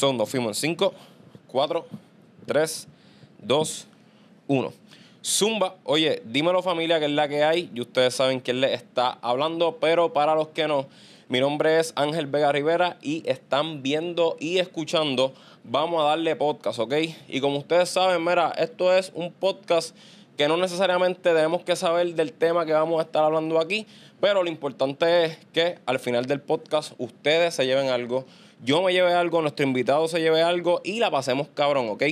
Son, nos fuimos en 5, 4, 3, 2, 1. Zumba, oye, dímelo familia que es la que hay y ustedes saben quién les está hablando, pero para los que no, mi nombre es Ángel Vega Rivera y están viendo y escuchando Vamos a darle podcast, ¿ok? Y como ustedes saben, mira, esto es un podcast que no necesariamente tenemos que saber del tema que vamos a estar hablando aquí, pero lo importante es que al final del podcast ustedes se lleven algo, yo me lleve algo, nuestro invitado se lleve algo y la pasemos cabrón, ¿ok?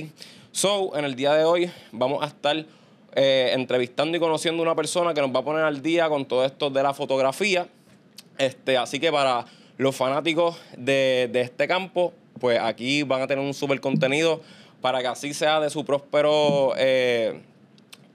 So, en el día de hoy vamos a estar eh, entrevistando y conociendo a una persona que nos va a poner al día con todo esto de la fotografía. Este, así que para los fanáticos de, este campo, pues aquí van a tener un súper contenido para que así sea de su próspero eh,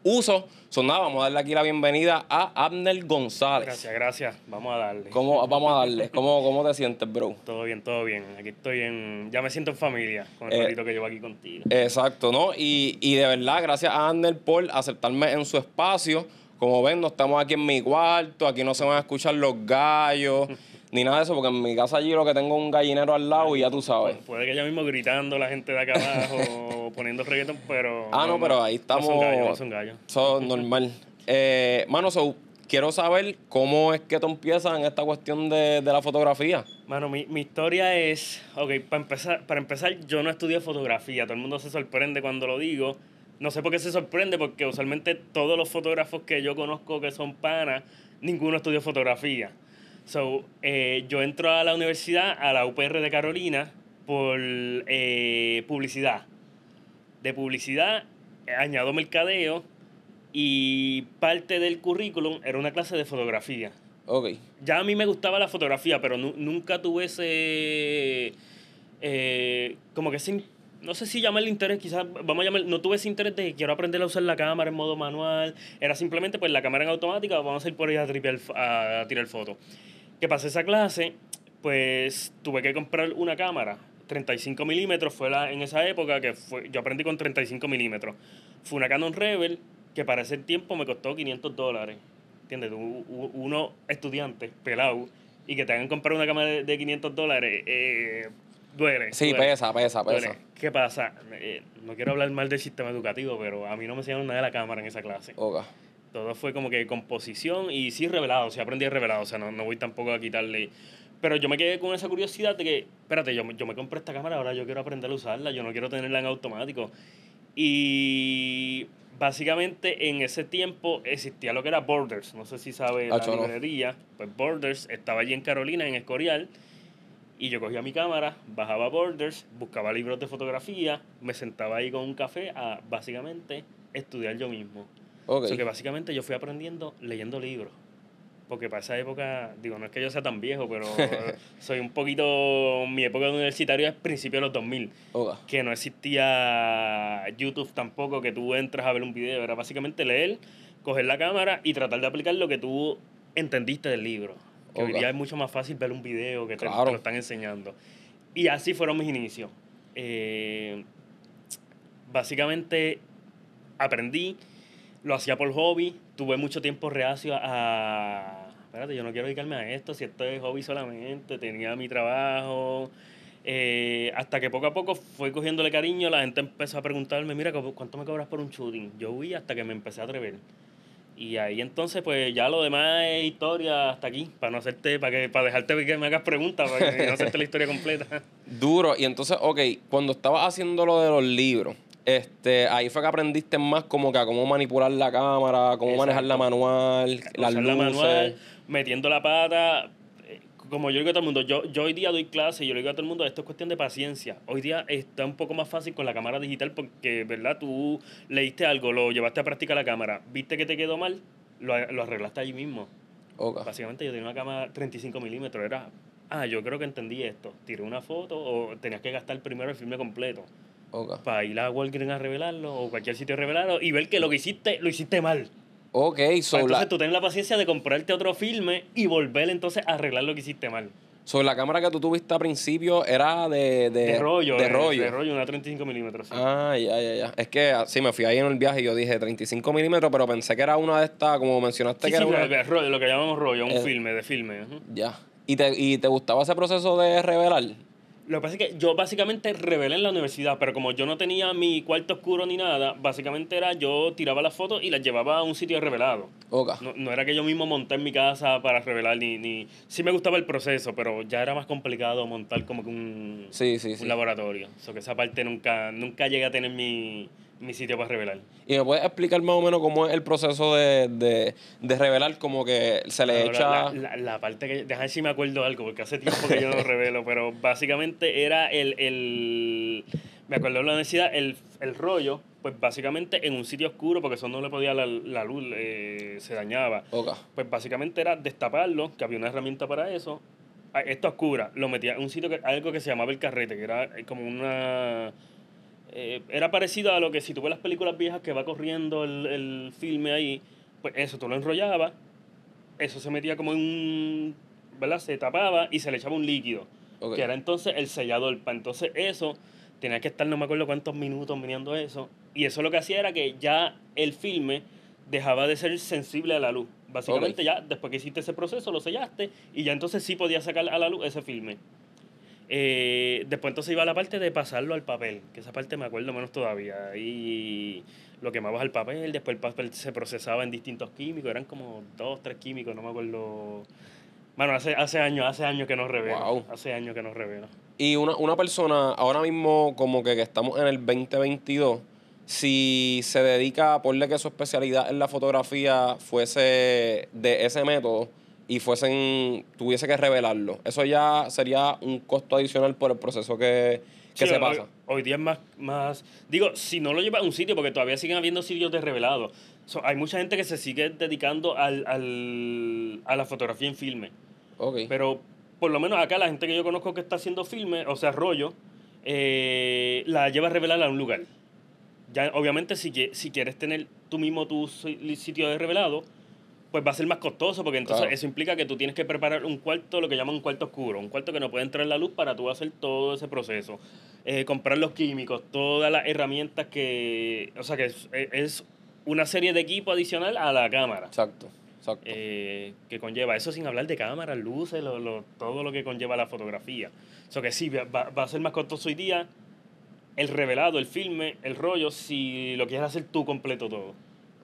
uso. Son nada, vamos a darle aquí la bienvenida a Abner González. Gracias, gracias. Vamos a darle. ¿Cómo, vamos a darle. ¿Cómo, ¿Cómo te sientes, bro? Todo bien, todo bien. Aquí estoy en... Ya me siento en familia con el eh, que llevo aquí contigo. Exacto, ¿no? Y, y de verdad, gracias a Abner por aceptarme en su espacio. Como ven, no estamos aquí en mi cuarto, aquí no se van a escuchar los gallos. ni nada de eso, porque en mi casa allí lo que tengo un gallinero al lado y ya tú sabes. Puede que ya mismo gritando la gente de acá abajo, poniendo reggaeton, pero. Ah, no, pero ahí estamos. No son gallos, son gallos. Eso es normal. eh, mano, so, quiero saber cómo es que tú empiezas en esta cuestión de, de la fotografía. Mano, mi, mi, historia es. Ok, para empezar, para empezar, yo no estudié fotografía. Todo el mundo se sorprende cuando lo digo. No sé por qué se sorprende, porque usualmente todos los fotógrafos que yo conozco que son panas, ninguno estudió fotografía. So, eh, yo entro a la universidad, a la UPR de Carolina, por eh, publicidad. De publicidad añado mercadeo y parte del currículum era una clase de fotografía. Ok. Ya a mí me gustaba la fotografía, pero nunca tuve ese... Eh, como que ese no sé si llamarle interés, quizás vamos a llamar, no tuve ese interés de que quiero aprender a usar la cámara en modo manual, era simplemente pues la cámara en automática, vamos a ir por ahí a, a tirar fotos que pasé esa clase, pues tuve que comprar una cámara. 35 milímetros fue la, en esa época que fue, yo aprendí con 35 milímetros. Fue una Canon Rebel que para ese tiempo me costó 500 dólares. ¿Entiendes? Uno estudiante, pelado, y que te hagan comprar una cámara de, 500 dólares, eh, duele. Sí, pesa, pesa, pesa. ¿Qué pasa? Eh, no quiero hablar mal del sistema educativo, pero a mí no me enseñaron nada de la cámara en esa clase. Okay. Todo fue como que composición y sí revelado, o sea, aprendí revelado, o sea, no, no voy tampoco a quitarle... Pero yo me quedé con esa curiosidad de que, espérate, yo, yo me compré esta cámara, ahora yo quiero aprender a usarla, yo no quiero tenerla en automático. Y básicamente en ese tiempo existía lo que era Borders, no sé si sabe la librería, pues Borders estaba allí en Carolina, en Escorial, y yo cogía mi cámara, bajaba Borders, buscaba libros de fotografía, me sentaba ahí con un café a básicamente estudiar yo mismo. Okay. que básicamente yo fui aprendiendo leyendo libros. Porque para esa época, digo, no es que yo sea tan viejo, pero soy un poquito. Mi época de universitario es principio de los 2000. Que no existía YouTube tampoco, que tú entras a ver un video. Era básicamente leer, coger la cámara y tratar de aplicar lo que tú entendiste del libro. Que hoy día es mucho más fácil ver un video que te, lo están enseñando. Y así fueron mis inicios. Eh, básicamente aprendí lo hacía por hobby, tuve mucho tiempo reacio a, espérate, yo no quiero dedicarme a esto, si esto es hobby solamente, tenía mi trabajo, eh, hasta que poco a poco fue cogiéndole cariño, la gente empezó a preguntarme, mira, ¿cuánto me cobras por un shooting? Yo vi hasta que me empecé a atrever. Y ahí entonces, pues ya lo demás es historia hasta aquí, para no hacerte, para que, para dejarte que me hagas preguntas, para que no hacerte la historia completa. Duro. Y entonces, ok, cuando estabas haciendo lo de los libros, este, ahí fue que aprendiste más como que a cómo manipular la cámara, cómo manejar la manual, las luces. La manual, metiendo la pata. Eh, como yo digo a todo el mundo, yo, yo hoy día doy clase y yo le digo a todo el mundo, esto es cuestión de paciencia. Hoy día está un poco más fácil con la cámara digital porque, ¿verdad? Tú leíste algo, lo llevaste a práctica la cámara, viste que te quedó mal, lo, lo arreglaste allí mismo. Básicamente yo tenía una cámara 35 milímetros, era, ah, yo creo que entendí esto. Tiré una foto o tenías que gastar primero el filme completo. Para ir a Walgreens a revelarlo o cualquier sitio a revelarlo y ver que lo que hiciste, lo hiciste mal. Ok, so Entonces tú tienes la paciencia de comprarte otro filme y volver entonces a arreglar lo que hiciste mal. Sobre la cámara que tú tuviste al principio era de... De, rollo. De, rollo. De rollo, una 35 milímetros. Ah, ya, ya, ya. Es que sí, me fui ahí en el viaje y yo dije 35 milímetros, pero pensé que era una de estas, como mencionaste que era una... Rollo, lo que llamamos rollo, un eh, filme, de filme. Ya. ¿Y te, ¿Y te gustaba ese proceso de revelar? Lo que pasa es que yo básicamente revelé en la universidad, pero como yo no tenía mi cuarto oscuro ni nada, básicamente era yo tiraba las fotos y las llevaba a un sitio revelado. Ok. No, no era que yo mismo monté en mi casa para revelar, ni, ni... Sí me gustaba el proceso, pero ya era más complicado montar como que un, Sí, sí, un sí. laboratorio. O sea, que esa parte nunca, nunca llegué a tener mi, mi sitio para revelar. ¿Y me puedes explicar más o menos cómo es el proceso de, de, de revelar? Como que se le Ahora, echa... La, la- la parte que. Déjame ver si me acuerdo algo, porque hace tiempo que yo no lo revelo, pero básicamente era el. el me acuerdo en la universidad, el, el rollo, pues básicamente en un sitio oscuro, porque eso no le podía la, la luz, eh, se dañaba. Ok. Pues básicamente era destaparlo, que había una herramienta para eso. Ah, Esto oscura, lo metía en un sitio, que, algo que se llamaba el carrete, que era como una... eh, era parecido a lo que si tú ves las películas viejas que va corriendo el, el filme ahí, pues eso tú lo enrollabas, eso se metía como en un... ¿verdad? Se tapaba y se le echaba un líquido, que era entonces el sellador. Entonces eso tenía que estar no me acuerdo cuántos minutos mirando eso, y eso lo que hacía era que ya el filme dejaba de ser sensible a la luz. Básicamente ya después que hiciste ese proceso lo sellaste y ya entonces sí podías sacar a la luz ese filme. Eh, después entonces iba la parte de pasarlo al papel, que esa parte me acuerdo menos todavía. Y lo quemabas al papel, después el papel se procesaba en distintos químicos, eran como dos, tres químicos, no me acuerdo. Bueno, hace, hace años, hace años que no revelo. Wow. Hace años que no revelo. Y una, una persona, ahora mismo como que, que estamos en el 2022, si se dedica a ponle que su especialidad en la fotografía fuese de ese método y fuesen, tuviese que revelarlo, eso ya sería un costo adicional por el proceso que, que Sí, se hoy- pasa. Hoy, día es más, más... Digo, si no lo llevas a un sitio, porque todavía siguen habiendo sitios de revelado. So, hay mucha gente que se sigue dedicando al, al, a la fotografía en filme. Ok. Pero por lo menos acá la gente que yo conozco que está haciendo filme, o sea, rollo, eh, la lleva a revelar a un lugar. Ya, obviamente, si, si quieres tener tú mismo tu si- sitio de revelado, pues va a ser más costoso, porque entonces Claro. eso implica que tú tienes que preparar un cuarto, lo que llaman un cuarto oscuro, un cuarto que no puede entrar la luz para tú hacer todo ese proceso. Eh, comprar los químicos, todas las herramientas que... O sea, que es, es una serie de equipo adicional a la cámara. Exacto, exacto. eh, que conlleva eso sin hablar de cámaras, luces, lo, lo- todo lo que conlleva la fotografía. O sea que sí, va, va a ser más costoso hoy día el revelado, el filme, el rollo, si lo quieres hacer tú completo todo.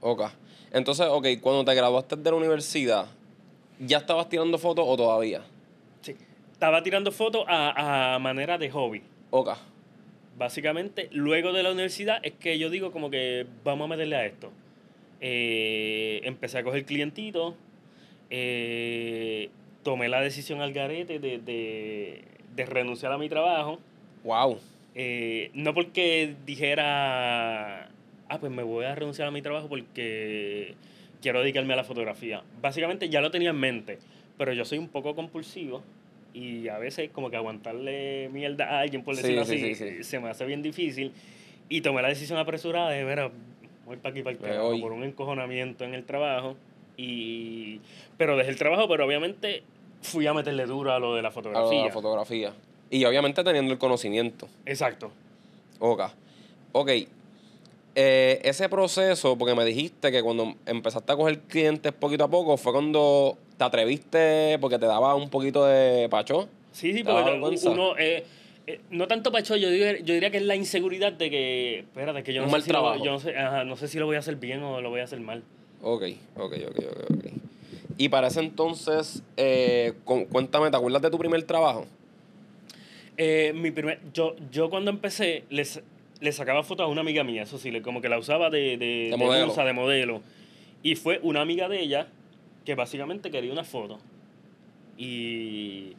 Ok. Entonces, ok, cuando te graduaste de la universidad, ¿ya estabas tirando fotos o todavía? Sí. Estaba tirando fotos a, a manera de hobby. Ok. Básicamente, luego de la universidad es que yo digo como que vamos a meterle a esto. Eh, empecé a coger clientitos, eh, tomé la decisión al garete de, de, de renunciar a mi trabajo. Wow. Eh, no porque dijera, ah, pues me voy a renunciar a mi trabajo porque quiero dedicarme a la fotografía. Básicamente ya lo tenía en mente, pero yo soy un poco compulsivo y a veces como que aguantarle mierda a alguien, por decirlo sí, así, sí, sí. se me hace bien difícil. Y tomé la decisión apresurada de, mira, voy para aquí, para carajo, voy. por un encojonamiento en el trabajo. Y, pero dejé el trabajo, pero obviamente fui a meterle duro a lo de la A lo de fotografía. la fotografía. Y obviamente teniendo el conocimiento. Exacto. Ok. Ok. Eh, ese proceso, porque me dijiste que cuando empezaste a coger clientes poquito a poco, fue cuando te atreviste, porque te daba un poquito de pacho. Sí, sí, ¿Te daba porque vergüenza? uno, eh, eh, no tanto pacho, yo diría, yo diría que es la inseguridad de que, espérate, que yo Un no mal sé, si lo, trabajo. yo no, sé, ajá, no sé si lo voy a hacer bien o lo voy a hacer mal. Ok, ok, ok, ok, ok. Y para ese entonces, eh, cu- cuéntame, ¿te acuerdas de tu primer trabajo? Eh, mi primer, yo, yo cuando empecé, les, le sacaba fotos a una amiga mía, eso sí, como que la usaba de, de, de modelo. musa, de modelo. Y fue una amiga de ella que básicamente quería una foto. Y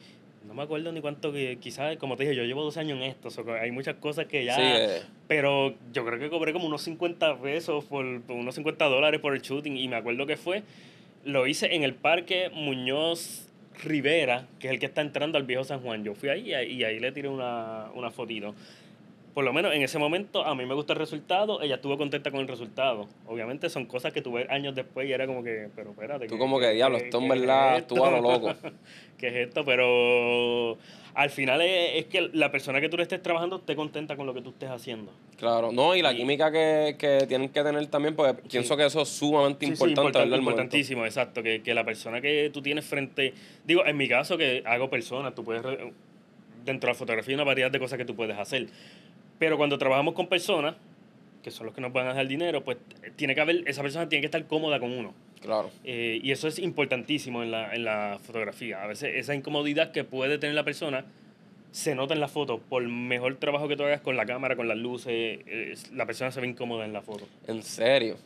no me acuerdo ni cuánto que, quizás, como te dije, yo llevo dos años en esto, so hay muchas cosas que ya... Sí, eh, Pero yo creo que cobré como unos 50 pesos, por, por unos 50 dólares por el shooting. Y me acuerdo que fue, lo hice en el parque Muñoz Rivera, que es el que está entrando al viejo San Juan. Yo fui ahí y ahí, y ahí le tiré una, una fotito. Por lo menos en ese momento a mí me gustó el resultado, ella estuvo contenta con el resultado. Obviamente son cosas que tuve años después y era como que, pero espérate. tú ¿qué- como que, diablo, qué- esto en es verdad esto?" estuvo a lo loco. ¿Qué es esto? Pero al final es, es que la persona que tú le estés trabajando esté contenta con lo que tú estés haciendo. Claro, no, y la química que, que tienen que tener también, porque pienso que eso es sumamente Sí, importante, importan- ¿verdad? al momento. importantísimo, exacto. Que, que la persona que tú tienes frente. Digo, en mi caso, que hago personas, tú puedes. dentro de la fotografía hay una variedad de cosas que tú puedes hacer. Pero cuando trabajamos con personas, que son los que nos van a dar dinero, pues tiene que haber, esa persona tiene que estar cómoda con uno. Claro. Eh, y eso es importantísimo en la, en la fotografía. A veces esa incomodidad que puede tener la persona se nota en la foto. Por mejor trabajo que tú hagas con la cámara, con las luces, eh, la persona se ve incómoda en la foto. ¿En serio?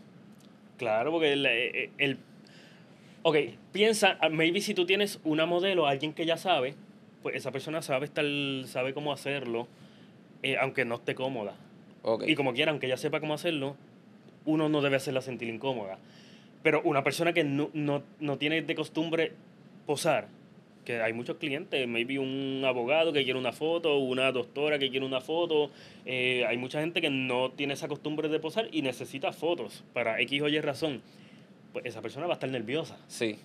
Claro, porque el, el, el- Ok, piensa, ah, maybe si tú tienes una modelo, alguien que ya sabe, pues esa persona sabe, estar, sabe cómo hacerlo, eh, aunque no esté cómoda. Y como quiera, aunque ella sepa cómo hacerlo, uno no debe hacerla sentir incómoda. Pero una persona que no, no, no tiene de costumbre posar, que hay muchos clientes, maybe un abogado que quiere una foto, una doctora que quiere una foto, eh, hay mucha gente que no tiene esa costumbre de posar y necesita fotos para X o Y razón. Pues esa persona va a estar nerviosa. Sí.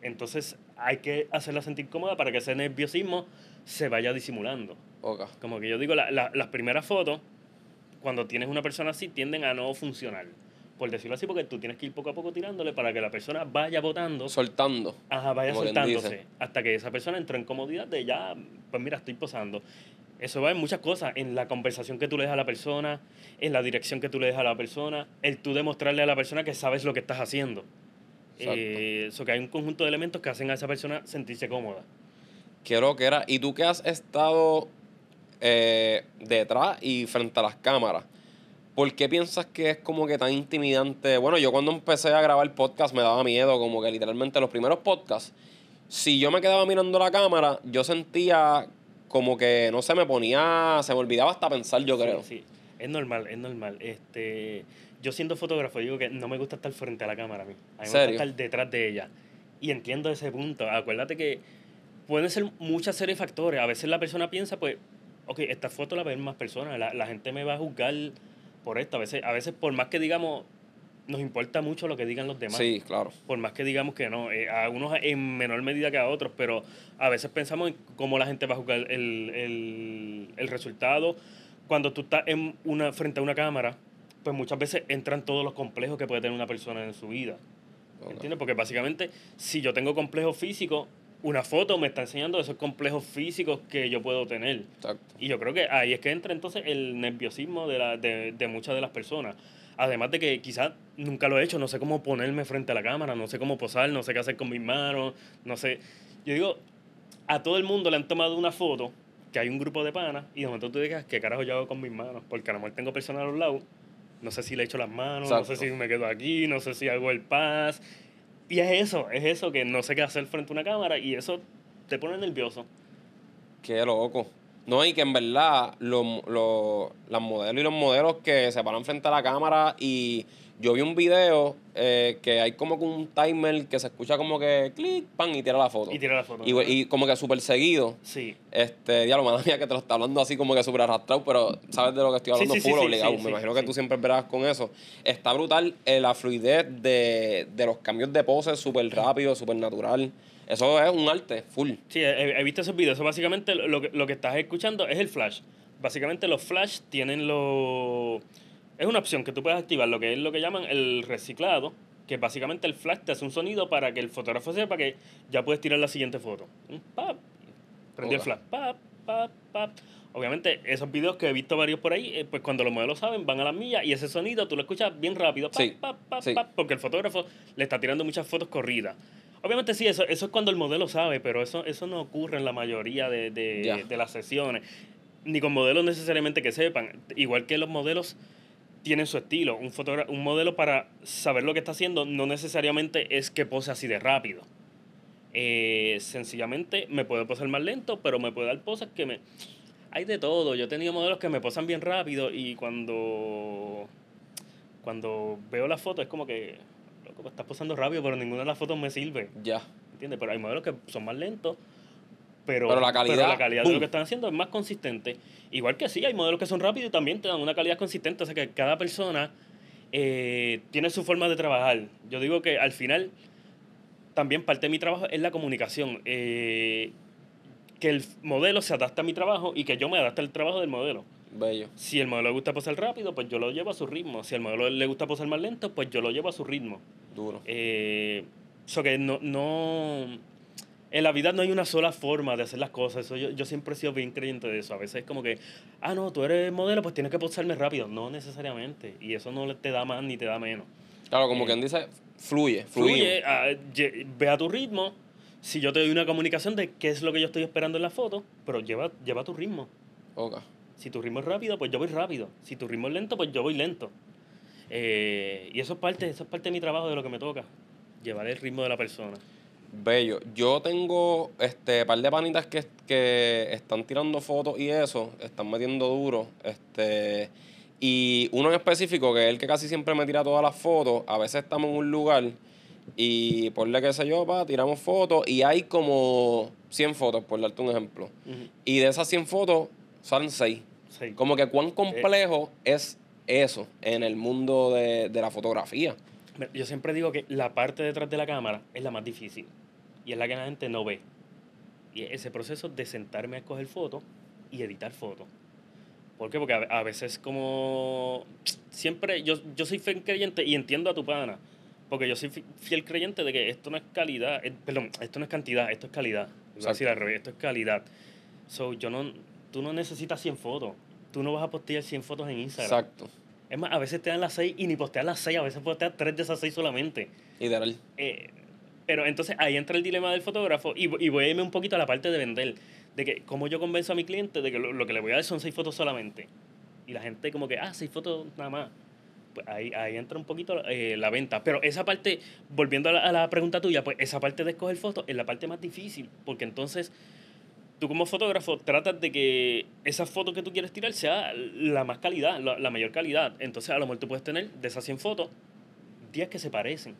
Entonces hay que hacerla sentir cómoda para que ese nerviosismo se vaya disimulando. Como que yo digo, la- la- las primeras fotos, cuando tienes una persona así, tienden a no funcionar. Por decirlo así, porque tú tienes que ir poco a poco tirándole para que la persona vaya votando, Soltando. ajá, vaya soltándose, hasta que esa persona entra en comodidad de ya, pues mira, estoy posando. Eso va en muchas cosas, en la conversación que tú le das a la persona, en la dirección que tú le das a la persona, el tú demostrarle a la persona que sabes lo que estás haciendo. Exacto. Eh, Eso que hay un conjunto de elementos que hacen a esa persona sentirse cómoda. Quiero que era. ¿Y tú que has estado eh, detrás y frente a las cámaras? ¿Por qué piensas que es como que tan intimidante? Bueno, yo cuando empecé a grabar podcast me daba miedo, como que literalmente los primeros podcasts, si yo me quedaba mirando la cámara, yo sentía como que, no sé, me ponía, se me olvidaba hasta pensar, yo Sí, creo. Sí, es normal, es normal. Este, yo siendo fotógrafo digo que no me gusta estar frente a la cámara a mí. A mí me gusta estar detrás de ella. Y entiendo ese punto. Acuérdate que pueden ser muchas series de factores. A veces la persona piensa, pues, ok, esta foto la ven más personas. La, la gente me va a juzgar por esto. A veces, a veces, por más que digamos, nos importa mucho lo que digan los demás Sí, claro. por más que digamos que no, eh, a unos en menor medida que a otros, pero a veces pensamos en cómo la gente va a juzgar el, el, el resultado. Cuando tú estás en una, frente a una cámara, pues muchas veces entran todos los complejos que puede tener una persona en su vida. ¿Entiendes? Porque básicamente, si yo tengo complejos físicos, una foto me está enseñando esos complejos físicos que yo puedo tener. Exacto. Y yo creo que ahí es que entra entonces el nerviosismo de, la, de, de muchas de las personas. Además de que quizás nunca lo he hecho, no sé cómo ponerme frente a la cámara, no sé cómo posar, no sé qué hacer con mis manos, no sé. Yo digo, a todo el mundo le han tomado una foto, que hay un grupo de panas, y de momento tú digas, ¿qué carajo yo hago con mis manos? Porque a lo mejor tengo personas a los lados, no sé si le echo las manos, no sé Exacto. si me quedo aquí, no sé si hago el paz. Y es eso, es eso, que no sé qué hacer frente a una cámara, y eso te pone nervioso. Qué loco. No, y que en verdad los, los, las modelos y los modelos que se paran frente a la cámara y yo vi un video eh, que hay como que un timer que se escucha como que clic, pan y tira la foto. Y tira la foto. Y, y como que súper seguido. Sí. Este, diablo, madre mía, que te lo está hablando así como que súper arrastrado, pero sabes de lo que estoy hablando sí, sí, full sí, obligado. Me imagino que tú siempre verás con eso. Está brutal eh, la fluidez de, de los cambios de poses, súper rápido, súper natural. Eso es un arte, full. Sí, he, he visto esos videos. Eso básicamente lo que, lo que estás escuchando es el flash. Básicamente los flash tienen lo... Es una opción que tú puedes activar, lo que es lo que llaman el reciclado, que básicamente el flash te hace un sonido para que el fotógrafo sepa que ya puedes tirar la siguiente foto. Pap, prendió el flash. Pap, pap, pap. Obviamente, esos videos que he visto varios por ahí, eh, pues cuando los modelos saben, van a las millas y ese sonido tú lo escuchas bien rápido. Pap, Sí, pap, pap, sí. pap, porque el fotógrafo le está tirando muchas fotos corridas. Obviamente sí, eso, eso es cuando el modelo sabe, pero eso, eso no ocurre en la mayoría de, de, de las sesiones. Ni con modelos necesariamente que sepan. Igual que los modelos tienen su estilo. Un, un modelo para saber lo que está haciendo no necesariamente es que pose así de rápido. Eh, sencillamente me puede posar más lento, pero me puede dar poses que me... Hay de todo. Yo he tenido modelos que me posan bien rápido y cuando, cuando veo la foto es como que, loco, estás posando rápido, pero ninguna de las fotos me sirve. Ya. ¿Entiendes? Pero hay modelos que son más lentos, pero, Pero la calidad, la calidad de lo que están haciendo es más consistente. Igual que sí, hay modelos que son rápidos y también te dan una calidad consistente. O sea que cada persona eh, tiene su forma de trabajar. Yo digo que al final, también parte de mi trabajo es la comunicación. Eh, que el modelo se adapte a mi trabajo y que yo me adapte al trabajo del modelo. Bello. Si el modelo le gusta posar rápido, pues yo lo llevo a su ritmo. Si al modelo le gusta posar más lento, pues yo lo llevo a su ritmo. Duro. Eh, so que no, no, En la vida no hay una sola forma de hacer las cosas. Eso yo, yo siempre he sido bien creyente de eso. A veces es como que, ah, no, tú eres modelo, pues tienes que posarme rápido. No necesariamente. Y eso no te da más ni te da menos. Claro, como Eh, quien dice, fluye, fluye. Fluye, ah, lle- ve a tu ritmo. Si yo te doy una comunicación de qué es lo que yo estoy esperando en la foto, pero lleva, lleva tu ritmo. Ok. Si tu ritmo es rápido, pues yo voy rápido. Si tu ritmo es lento, pues yo voy lento. Eh, y eso es parte, eso es parte de mi trabajo, de lo que me toca. Llevar el ritmo de la persona. Bello. Yo tengo este par de panitas que, que están tirando fotos y eso, están metiendo duro. Este, y uno en específico, que es el que casi siempre me tira todas las fotos, a veces estamos en un lugar y ponle qué sé yo, pa, tiramos fotos y hay como 100 fotos, por darte un ejemplo. Y de esas 100 fotos salen 6. Sí. Como que cuán complejo es eso en el mundo de, de la fotografía. Yo siempre digo que la parte detrás de la cámara es la más difícil y es la que la gente no ve. Y es ese proceso de sentarme a escoger fotos y editar fotos. ¿Por qué? Porque a, veces como... Siempre, yo, yo soy fiel creyente y entiendo a tu pana. Porque yo soy fi- fiel creyente de que esto no es calidad, eh, perdón, esto no es cantidad, esto es calidad. Voy a decir al revés, esto es calidad. So, yo no, tú no necesitas 100 fotos. Tú no vas a postear 100 fotos en Instagram. Exacto. Es más, a veces te dan las 6 y ni posteas las 6, a veces posteas 3 de esas 6 solamente. Literal. Eh, pero entonces ahí entra el dilema del fotógrafo y, y voy a irme un poquito a la parte de vender. De que cómo yo convenzo a mi cliente de que lo, lo que le voy a dar son 6 fotos solamente. Y la gente como que, ah, 6 fotos nada más. Pues ahí, ahí entra un poquito eh, la venta. Pero esa parte, volviendo a la, a la pregunta tuya, pues esa parte de escoger fotos es la parte más difícil. Porque entonces tú como fotógrafo tratas de que esa foto que tú quieres tirar sea la más calidad, la, la mayor calidad. Entonces a lo mejor tú puedes tener de esas 100 fotos 10 que se parecen.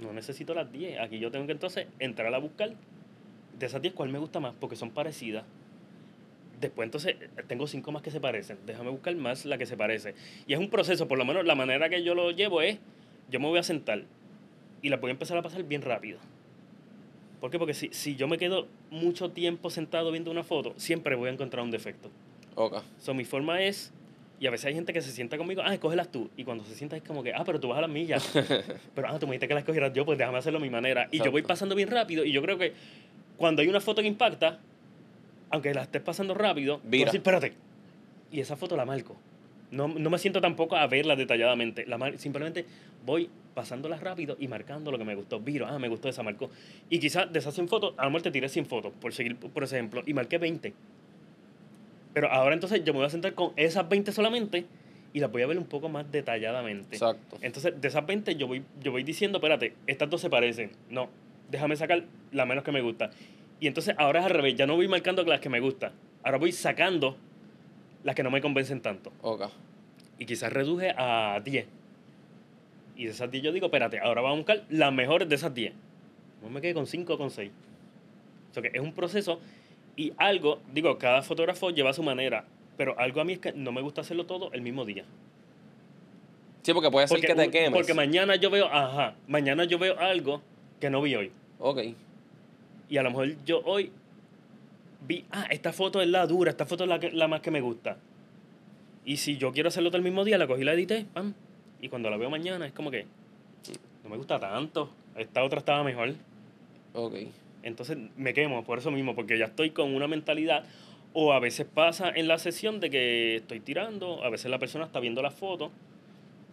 No necesito las 10. Aquí yo tengo que entonces entrar a buscar de esas 10 cuál me gusta más porque son parecidas. Después entonces tengo 5 más que se parecen. Déjame buscar más la que se parece. Y es un proceso, por lo menos la manera que yo lo llevo es, yo me voy a sentar y la voy a empezar a pasar bien rápido. ¿Por qué? Porque si, si yo me quedo mucho tiempo sentado viendo una foto, siempre voy a encontrar un defecto. Ok. So, mi forma es, y a veces hay gente que se sienta conmigo, ah, escógelas tú. Y cuando se sienta es como que, ah, pero tú vas a las millas. pero, ah, tú me dijiste que las escogieras yo, pues déjame hacerlo a mi manera. Y yo voy pasando bien rápido. Y yo creo que cuando hay una foto que impacta, aunque la estés pasando rápido, Vira. decir, espérate. Y esa foto la marco. No, no me siento tampoco a verla detalladamente. La mar- simplemente voy pasándolas rápido y marcando lo que me gustó. Viro, ah, me gustó esa, marcó. Y quizás de esas 100 fotos, a lo mejor te tiré 100 fotos, por seguir, por ejemplo, y marqué 20. Pero ahora entonces yo me voy a sentar con esas 20 solamente y las voy a ver un poco más detalladamente. Exacto. Entonces, de esas 20 yo voy, yo voy diciendo, espérate, estas dos se parecen. No, déjame sacar la menos que me gusta. Y entonces ahora es al revés, ya no voy marcando las que me gustan. Ahora voy sacando las que no me convencen tanto. Ok. Y quizás reduje a 10. Y de esas 10 yo digo, espérate, ahora vamos a buscar las mejores de esas 10. No me quedé con 5 o con 6. O sea que es un proceso y algo, digo, cada fotógrafo lleva su manera, pero algo a mí es que no me gusta hacerlo todo el mismo día. Sí, porque puede ser que te quemes. porque mañana yo veo, ajá, mañana yo veo algo que no vi hoy. Ok. Y a lo mejor yo hoy vi, ah, esta foto es la dura, esta foto es la, que- la más que me gusta. Y si yo quiero hacerlo todo el mismo día, la cogí y la edité, pam. Y cuando la veo mañana es como que no me gusta tanto. Esta otra estaba mejor. Ok. Entonces me quemo por eso mismo, porque ya estoy con una mentalidad. O a veces pasa en la sesión de que estoy tirando, a veces la persona está viendo las fotos,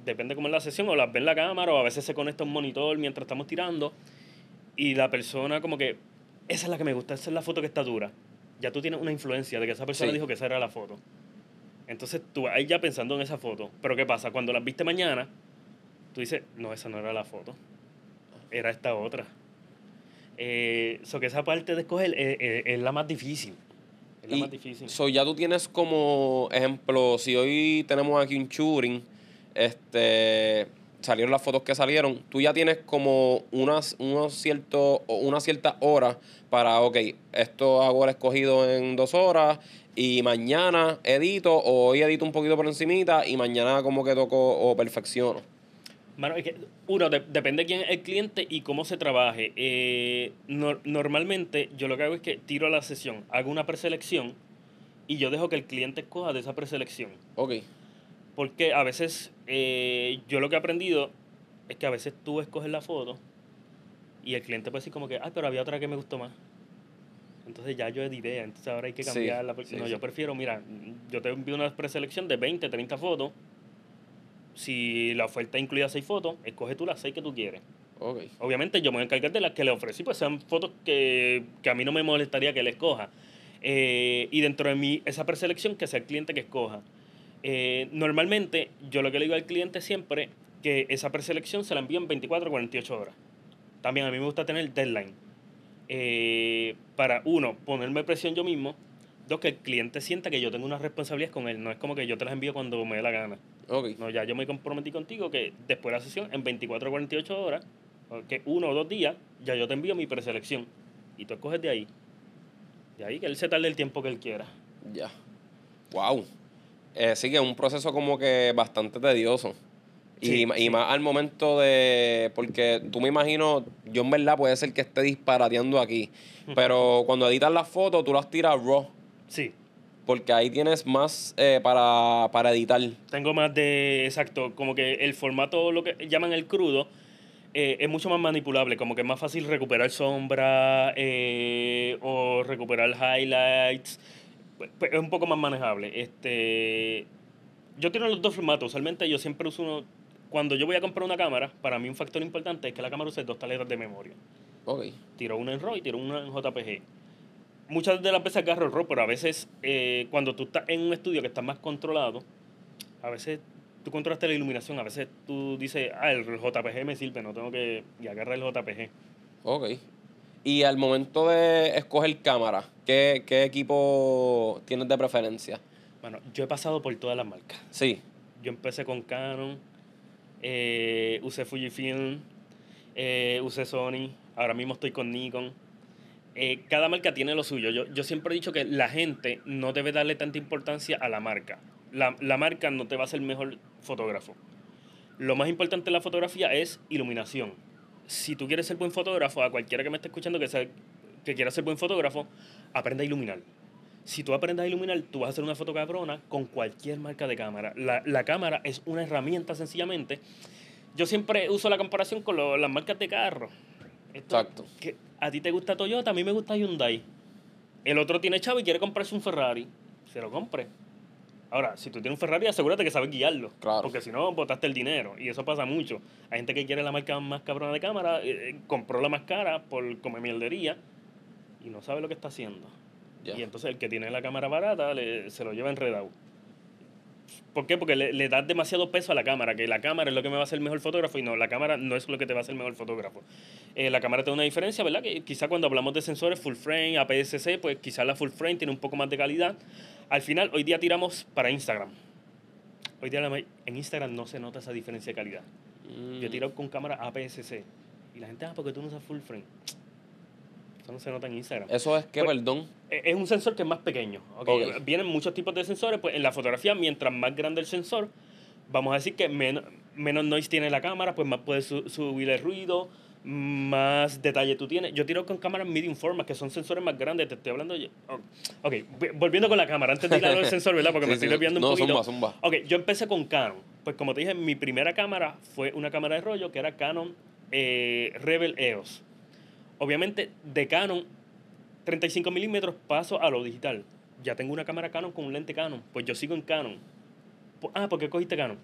depende cómo es la sesión, o las ve en la cámara, o a veces se conecta un monitor mientras estamos tirando, y la persona como que, esa es la que me gusta, esa es la foto que está dura. Ya tú tienes una influencia de que esa persona Sí. dijo que esa era la foto. Entonces tú ahí ya pensando en esa foto. Pero ¿qué pasa? Cuando las viste mañana, tú dices, no, esa no era la foto, era esta otra. Eh, so que esa parte de escoger eh, eh, es la más difícil. Es la Y más difícil. So, ya tú tienes como ejemplo, si hoy tenemos aquí un shooting, este, salieron las fotos que salieron, tú ya tienes como unas, unos cierto, una cierta hora para, ok, esto hago el escogido en dos horas y mañana edito o hoy edito un poquito por encimita y mañana como que toco o perfecciono. Mano, es que, uno, de- depende de quién es el cliente y cómo se trabaje. Eh, nor- normalmente yo lo que hago es que tiro a la sesión, hago una preselección y yo dejo que el cliente escoja de esa preselección. Ok, Porque a veces eh, yo lo que he aprendido es que a veces tú escoges la foto y el cliente puede decir como que, ay, pero había otra que me gustó más. Entonces ya yo edité, entonces ahora hay que Sí, cambiarla. sí, no, sí. yo prefiero, mira, yo te envío una preselección de 20, 30 fotos. Si la oferta incluye 6 fotos, escoge tú las 6 que tú quieres. Ok. Obviamente yo me voy a encargar de las que le ofrecí, pues sean fotos que, que a mí no me molestaría que él escoja. Eh, y dentro de mí, esa preselección, que sea el cliente que escoja. Eh, normalmente, yo lo que le digo al cliente siempre, que esa preselección se la envío en 24 o 48 horas. También a mí me gusta tener deadline. Eh, para, uno, ponerme presión yo mismo. Dos, que el cliente sienta que yo tengo una responsabilidad con él. No es como que yo te las envío cuando me dé la gana. Ok. No, ya yo me comprometí contigo que después de la sesión, en 24 o 48 horas, que uno o dos días, ya yo te envío mi preselección. Y tú escoges de ahí. De ahí que él se tarde el tiempo que él quiera. Ya. Wow. Eh, sí que es un proceso como que bastante tedioso. Y, Sí, y sí. más al momento de. Porque tú me imagino, yo en verdad puede ser que esté disparateando aquí. Pero cuando editas las fotos, tú las tiras raw. Sí, Porque ahí tienes más eh, para, para editar. tengo más de, exacto, como que el formato, lo que llaman el crudo, eh, es mucho más manipulable, como que es más fácil recuperar sombra eh, o recuperar highlights, es un poco más manejable. Este, yo tengo los dos formatos, usualmente yo siempre uso uno, cuando yo voy a comprar una cámara, para mí un factor importante es que la cámara use dos tarjetas de memoria. Ok. Tiro una en RAW y tiro una en JPG. Muchas de las veces agarro el RAW, pero a veces eh, cuando tú estás en un estudio que está más controlado, a veces tú controlaste la iluminación, a veces tú dices, ah, el JPG me sirve, no tengo que... y agarra el JPG. Ok. Y al momento de escoger cámara, ¿qué, qué equipo tienes de preferencia? Bueno, yo he pasado por todas las marcas. Sí. Yo empecé con Canon, eh, usé Fujifilm, eh, usé Sony, ahora mismo estoy con Nikon. Eh, cada marca tiene lo suyo. Yo, yo siempre he dicho que la gente no debe darle tanta importancia a la marca. La, la marca no te va a hacer mejor fotógrafo. Lo más importante en la fotografía es iluminación. Si tú quieres ser buen fotógrafo, a cualquiera que me esté escuchando que, sea, que quiera ser buen fotógrafo, aprende a iluminar. Si tú aprendes a iluminar, tú vas a hacer una foto cabrona con cualquier marca de cámara. La, la cámara es una herramienta sencillamente. Yo siempre uso la comparación con lo- las marcas de carro. Esto- Exacto. Que a ti te gusta Toyota, a mí me gusta Hyundai. El otro tiene chavo y quiere comprarse un Ferrari. Se lo compre. Ahora, si tú tienes un Ferrari, asegúrate que sabes guiarlo. Claro. Porque si no, botaste el dinero. Y eso pasa mucho. Hay gente que quiere la marca más cabrona de cámara, eh, eh, compró la más cara por comer mierdería y no sabe lo que está haciendo. Ya. Y entonces el que tiene la cámara barata le- se lo lleva enredado. ¿Por qué? Porque le, le das demasiado peso a la cámara, que la cámara es lo que me va a hacer mejor fotógrafo y no, la cámara no es lo que te va a hacer mejor fotógrafo. Eh, la cámara tiene una diferencia, ¿verdad? Que quizá cuando hablamos de sensores full frame, APS-C, pues quizá la full frame tiene un poco más de calidad. Al final, hoy día tiramos para Instagram. Hoy día en Instagram no se nota esa diferencia de calidad. Yo Mm, tirado con cámara APS-C. Y la gente, ah, porque tú no usas full frame. Eso no se nota en Instagram. Eso es que, Pues- perdón. Eh, Es un sensor que es más pequeño. ¿ok? Ok. Vienen muchos tipos de sensores. Pues en la fotografía, mientras más grande el sensor, vamos a decir que menos, menos noise tiene la cámara, pues más puedes su- subir el ruido, más detalle tú tienes. Yo tiro con cámaras medium format, que son sensores más grandes. Te estoy hablando. yo- oh, Ok, volviendo con la cámara, antes de ir a lo del sensor, ¿verdad? Porque me Sí, estoy sí. desviando un No, poquito. zumba, zumba. Ok, yo empecé con Canon. Pues como te dije, mi primera cámara fue una cámara de rollo que era Canon eh, Rebel EOS. Obviamente, de Canon 35 milímetros paso a lo digital. Ya tengo una cámara Canon con un lente Canon. Pues yo sigo en Canon. Ah, ¿por qué cogiste Canon?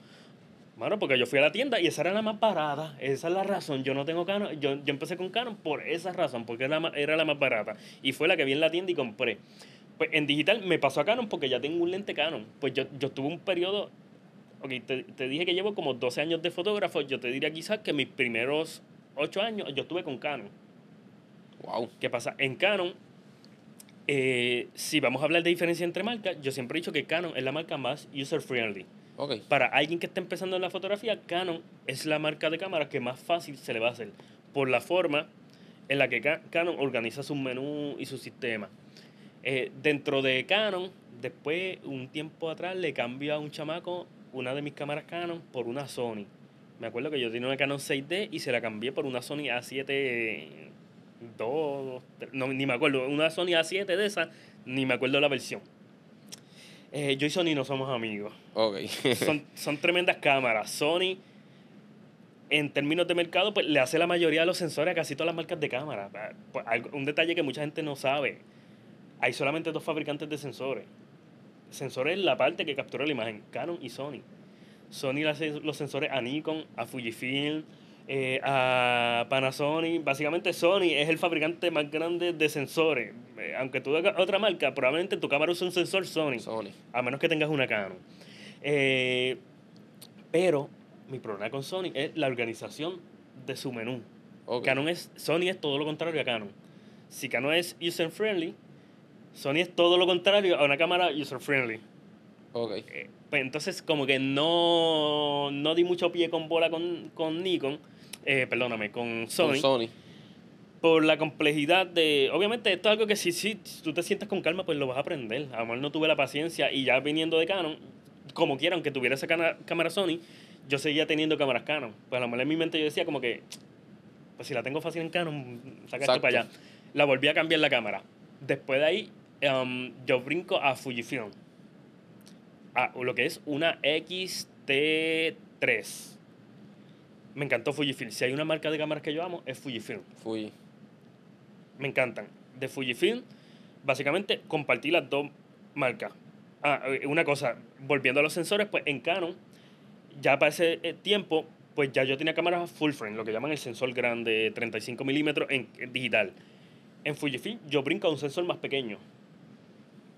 Bueno, porque yo fui a la tienda y esa era la más barata. Esa es la razón. Yo no tengo Canon. Yo, yo empecé con Canon por esa razón, porque era la, era la más barata. Y fue la que vi en la tienda y compré. Pues en digital me pasó a Canon porque ya tengo un lente Canon. Pues yo, yo tuve un periodo. Ok, te, te dije que llevo como 12 años de fotógrafo. Yo te diría quizás que mis primeros 8 años yo estuve con Canon. Wow. ¿Qué pasa? En Canon, eh, si vamos a hablar de diferencia entre marcas, yo siempre he dicho que Canon es la marca más user-friendly. Para alguien que está empezando en la fotografía, Canon es la marca de cámara que más fácil se le va a hacer por la forma en la que Ca- Canon organiza su menú y su sistema. Eh, dentro de Canon, después, un tiempo atrás, le cambio a un chamaco una de mis cámaras Canon por una Sony. Me acuerdo que yo tenía una Canon 6D y se la cambié por una Sony A7 2, no, ni me acuerdo, una Sony A7 de esa, ni me acuerdo la versión. Eh, yo y Sony no somos amigos. Ok. Son, son tremendas cámaras. Sony, en términos de mercado, pues le hace la mayoría de los sensores a casi todas las marcas de cámara. Ah, pues, un detalle que mucha gente no sabe. hay solamente dos fabricantes de sensores. Sensores es la parte que captura la imagen, Canon y Sony. Sony le hace los sensores a Nikon, a Fujifilm, eh, a Panasonic. Básicamente Sony es el fabricante más grande de sensores. Eh, aunque tú hagas otra marca, probablemente tu cámara use un sensor Sony. Sony. A menos que tengas una Canon. Eh, pero mi problema con Sony es la organización de su menú. Canon es, Sony es todo lo contrario a Canon. Si Canon es user friendly, Sony es todo lo contrario a una cámara user friendly. Ok. Eh, pues entonces como que no, no di mucho pie con bola con, con Nikon, eh, perdóname, con Sony, Con Sony. por la complejidad de... Obviamente esto es algo que si, si tú te sientas con calma, pues lo vas a aprender. A lo mejor no tuve la paciencia y ya viniendo de Canon, como quiera, aunque tuviera esa cámara Sony, yo seguía teniendo cámaras Canon. Pues a lo mejor en mi mente yo decía como que, pues si la tengo fácil en Canon, saca esto para allá. La volví a cambiar la cámara. Después de ahí, um, yo brinco a Fujifilm. A lo que es una XT3. Me encantó Fujifilm. Si hay una marca de cámaras que yo amo, es Fujifilm. Fuji. Me encantan. De Fujifilm, básicamente compartí las dos marcas. Ah, eh, una cosa, volviendo a los sensores, pues en Canon, ya para ese eh, tiempo, pues ya yo tenía cámaras full frame, lo que llaman el sensor grande, 35 milímetros en, en digital. En Fujifilm yo brinco a un sensor más pequeño,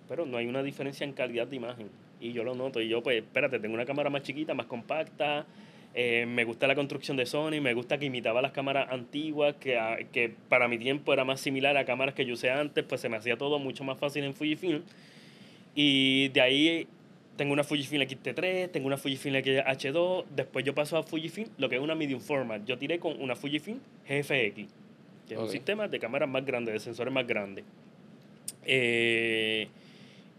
pero no hay una diferencia en calidad de imagen. Y yo lo noto. Y yo, pues, espérate, tengo una cámara más chiquita, más compacta. Eh, me gusta la construcción de Sony, me gusta que imitaba las cámaras antiguas, que, a- que para mi tiempo era más similar a cámaras que yo usé antes, pues se me hacía todo mucho más fácil en Fujifilm. Y de ahí tengo una Fujifilm X-T3, tengo una Fujifilm H2, después yo paso a Fujifilm, lo que es una medium format. Yo tiré con una Fujifilm GFX, que es un sistema de cámaras más grandes, de sensores más grandes. Eh,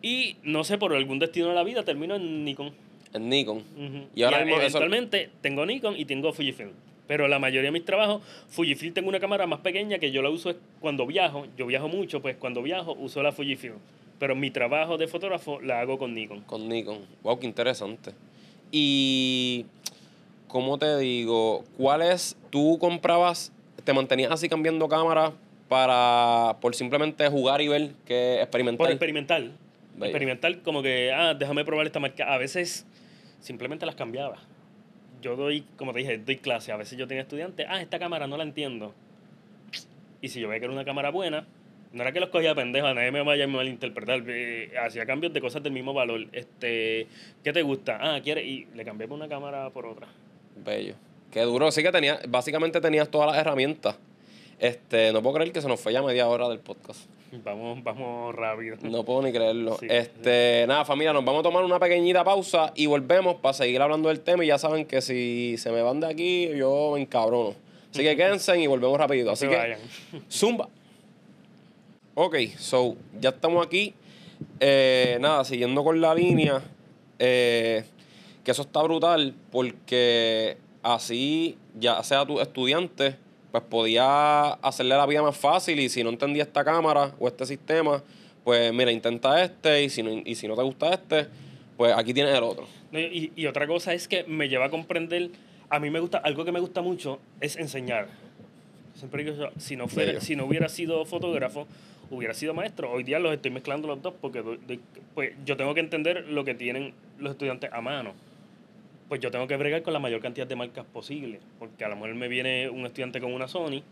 y no sé, por algún destino de la vida termino en Nikon. En Nikon. Ujú. Y ahora a- mismo eso- eventualmente tengo Nikon y tengo Fujifilm. Pero la mayoría de mis trabajos, Fujifilm tengo una cámara más pequeña que yo la uso cuando viajo. Yo viajo mucho, pues cuando viajo uso la Fujifilm. Pero mi trabajo de fotógrafo la hago con Nikon. Con Nikon. Wow, qué interesante. Y, ¿cómo te digo? ¿Cuál es, tú comprabas, te mantenías así cambiando cámaras para, por simplemente jugar y ver que experimentar? Por experimentar. Bello. Experimentar como que, ah, déjame probar esta marca. A veces simplemente las cambiaba. Yo doy, como te dije, doy clase. A veces yo tenía estudiantes, ah, esta cámara no la entiendo. Y si yo veía que era una cámara buena, no era que los cogía pendejos, nadie me vaya a malinterpretar. eh, hacía cambios de cosas del mismo valor. Este, ¿Qué te gusta? Ah, ¿quieres? Y le cambié por una cámara por otra. Bello. Qué duro. Sí que tenías, básicamente tenías todas las herramientas. Este, no puedo creer que se nos fue ya media hora del podcast. Vamos, vamos rápido. No puedo ni creerlo. Sí, este, nada, familia, nos vamos a tomar una pequeñita pausa y volvemos para seguir hablando del tema. Y ya saben que si se me van de aquí, yo me encabrono. Así que quédense y volvemos rapidito. Así que, vayan. zumba. Ok, so, ya estamos aquí. Eh, nada, siguiendo con la línea. eh, que eso está brutal porque así, ya sea tu estudiante, pues podía hacerle la vida más fácil y si no entendía esta cámara o este sistema, pues mira, intenta este y si no, y si no te gusta este, pues aquí tienes el otro. Y, y otra cosa es que me lleva a comprender, a mí me gusta, algo que me gusta mucho es enseñar. Siempre digo yo, si no, fuera, si no hubiera sido fotógrafo, hubiera sido maestro. Hoy día los estoy mezclando los dos porque doy- doy- pues, yo tengo que entender lo que tienen los estudiantes a mano. Pues yo tengo que bregar con la mayor cantidad de marcas posible. Porque a lo mejor me viene un estudiante con una Sony,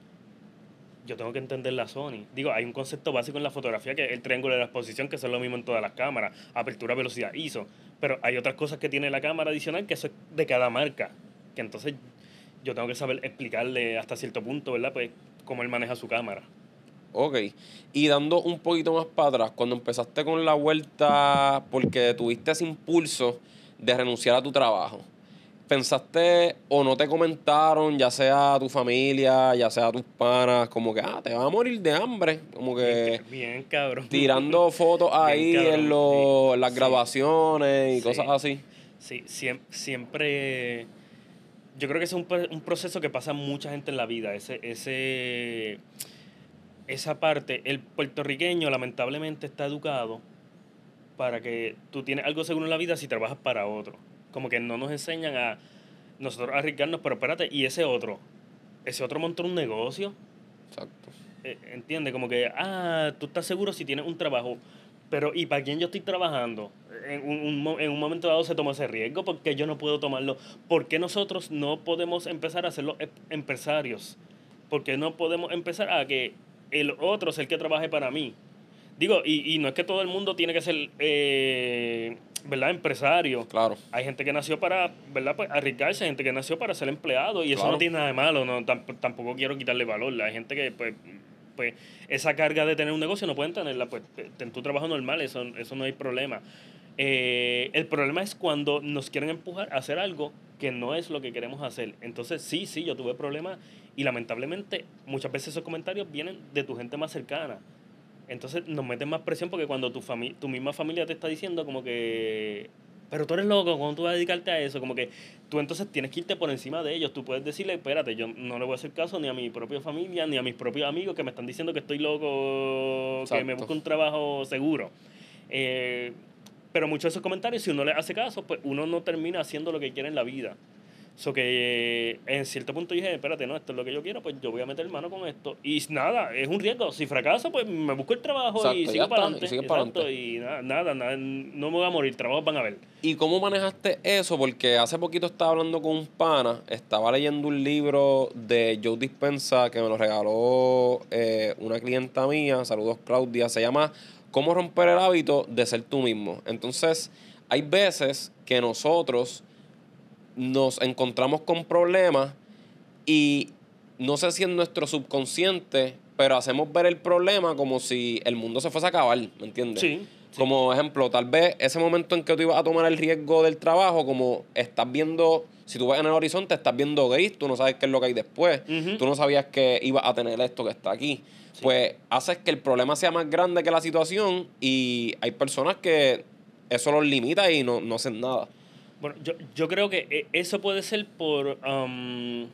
yo tengo que entender la Sony. Digo, hay un concepto básico en la fotografía que es el triángulo de la exposición, que es lo mismo en todas las cámaras, apertura, velocidad, ISO. Pero hay otras cosas que tiene la cámara adicional que eso es de cada marca. Que entonces yo tengo que saber explicarle hasta cierto punto, ¿verdad? Pues cómo él maneja su cámara. Ok. Y dando un poquito más para atrás, cuando empezaste con la vuelta, porque tuviste ese impulso de renunciar a tu trabajo, ¿pensaste o no te comentaron, ya sea tu familia, ya sea tus panas, como que, ah, te vas a morir de hambre? Como que Bien, cabrón. tirando fotos ahí cabrón, en, los- en las sí. grabaciones y cosas así. Sí, siem- siempre. Yo creo que es un, un proceso que pasa mucha gente en la vida. Ese, ese, esa parte, el puertorriqueño lamentablemente está educado para que tú tienes algo seguro en la vida si trabajas para otro. Como que no nos enseñan a nosotros a arriesgarnos, pero espérate, y ese otro, ese otro montó un negocio, Exacto. eh, entiende, como que, ah, tú estás seguro si tienes un trabajo, pero ¿y para quién yo estoy trabajando? En un, en un momento dado se tomó ese riesgo, porque yo no puedo tomarlo? ¿Por qué nosotros no podemos empezar a ser los empresarios? ¿Por qué no podemos empezar a que el otro sea el que trabaje para mí? Digo, y, y no es que todo el mundo tiene que ser, eh, ¿verdad? Empresario. Claro. Hay gente que nació para, ¿verdad? Pues arriesgarse, hay gente que nació para ser empleado y eso no tiene nada de malo, no, tampoco quiero quitarle valor. Hay gente que, pues, pues, esa carga de tener un negocio no pueden tenerla, pues, en tu trabajo normal, eso, eso no hay problema. Eh, el problema es cuando nos quieren empujar a hacer algo que no es lo que queremos hacer. Entonces, sí, sí, yo tuve problemas y lamentablemente muchas veces esos comentarios vienen de tu gente más cercana. Entonces nos meten más presión porque cuando tu, tu misma familia te está diciendo como que, pero tú eres loco, ¿cómo tú vas a dedicarte a eso? Como que tú entonces tienes que irte por encima de ellos. Tú puedes decirle, espérate, yo no le voy a hacer caso ni a mi propia familia, ni a mis propios amigos que me están diciendo que estoy loco, que me busco un trabajo seguro. Eh, pero muchos de esos comentarios, si uno le hace caso, pues uno no termina haciendo lo que quiere en la vida. So que eh, en cierto punto dije, espérate, no, esto es lo que yo quiero, pues yo voy a meter mano con esto. Y nada, es un riesgo. Si fracaso, pues me busco el trabajo y sigo para adelante. Y, nada, nada, nada, no me voy a morir, trabajos van a ver. ¿Y cómo manejaste eso? Porque hace poquito estaba hablando con un pana, estaba leyendo un libro de Joe Dispensa que me lo regaló eh, una clienta mía, saludos Claudia, se llama Cómo romper el hábito de ser tú mismo. Entonces, hay veces que nosotros nos encontramos con problemas y no sé si en nuestro subconsciente, pero hacemos ver el problema como si el mundo se fuese a acabar, ¿me entiendes? Sí. Como ejemplo, tal vez ese momento en que tú ibas a tomar el riesgo del trabajo, como estás viendo, si tú ves en el horizonte, estás viendo gris, tú no sabes qué es lo que hay después, tú no sabías que ibas a tener esto que está aquí. Pues haces que el problema sea más grande que la situación y hay personas que eso los limita y no, no hacen nada. Bueno, yo, yo creo que eh, eso puede ser por... Um,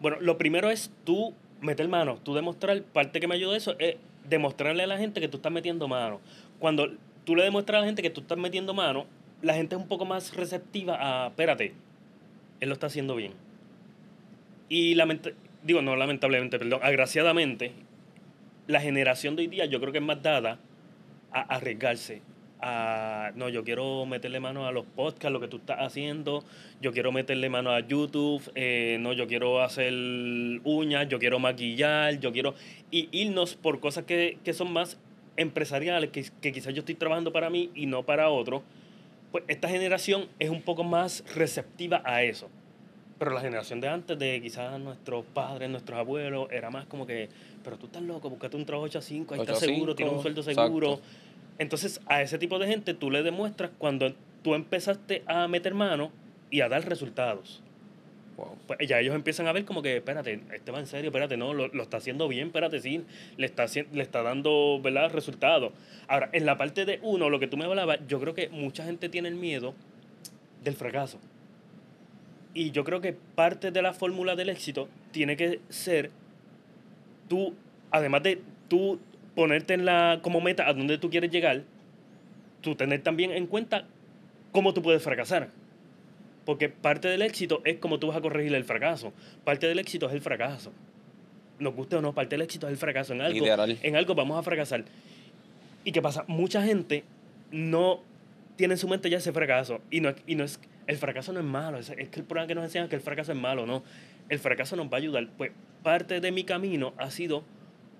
bueno, lo primero es tú meter mano, tú demostrar, parte que me ayuda eso es demostrarle a la gente que tú estás metiendo mano. Cuando tú le demuestras a la gente que tú estás metiendo mano, la gente es un poco más receptiva a, espérate, él lo está haciendo bien. Y digo, no lamentablemente, perdón, agraciadamente, la generación de hoy día yo creo que es más dada a arriesgarse, no, yo quiero meterle mano a los podcasts, lo que tú estás haciendo, yo quiero meterle mano a YouTube, eh, no, yo quiero hacer uñas, yo quiero maquillar, yo quiero... Y irnos por cosas que, son más empresariales, que, que quizás yo estoy trabajando para mí y no para otro, pues esta generación es un poco más receptiva a eso. Pero la generación de antes, de quizás nuestros padres, nuestros abuelos, era más como que, pero tú estás loco, búscate un trabajo 8 a 5, ahí estás seguro, tienes un sueldo seguro. Entonces, a ese tipo de gente tú le demuestras cuando tú empezaste a meter mano y a dar resultados. Pues ya ellos empiezan a ver como que, espérate, este va en serio, espérate, no, lo, está haciendo bien, espérate, sí, le está, le está dando, ¿verdad?, resultados. Ahora, en la parte de uno, lo que tú me hablabas, yo creo que mucha gente tiene el miedo del fracaso. Y yo creo que parte de la fórmula del éxito tiene que ser tú, además de tú ponerte en la, como meta a donde tú quieres llegar, tú tener también en cuenta cómo tú puedes fracasar. Porque parte del éxito es cómo tú vas a corregir el fracaso. Parte del éxito es el fracaso. Nos guste o no, parte del éxito es el fracaso. En algo, en algo vamos a fracasar. ¿Y qué pasa? Mucha gente no tiene en su mente ya ese fracaso. Y no, y no es, el fracaso no es malo. Es, es que el problema que nos enseñan es que el fracaso es malo. No, el fracaso nos va a ayudar. Pues parte de mi camino ha sido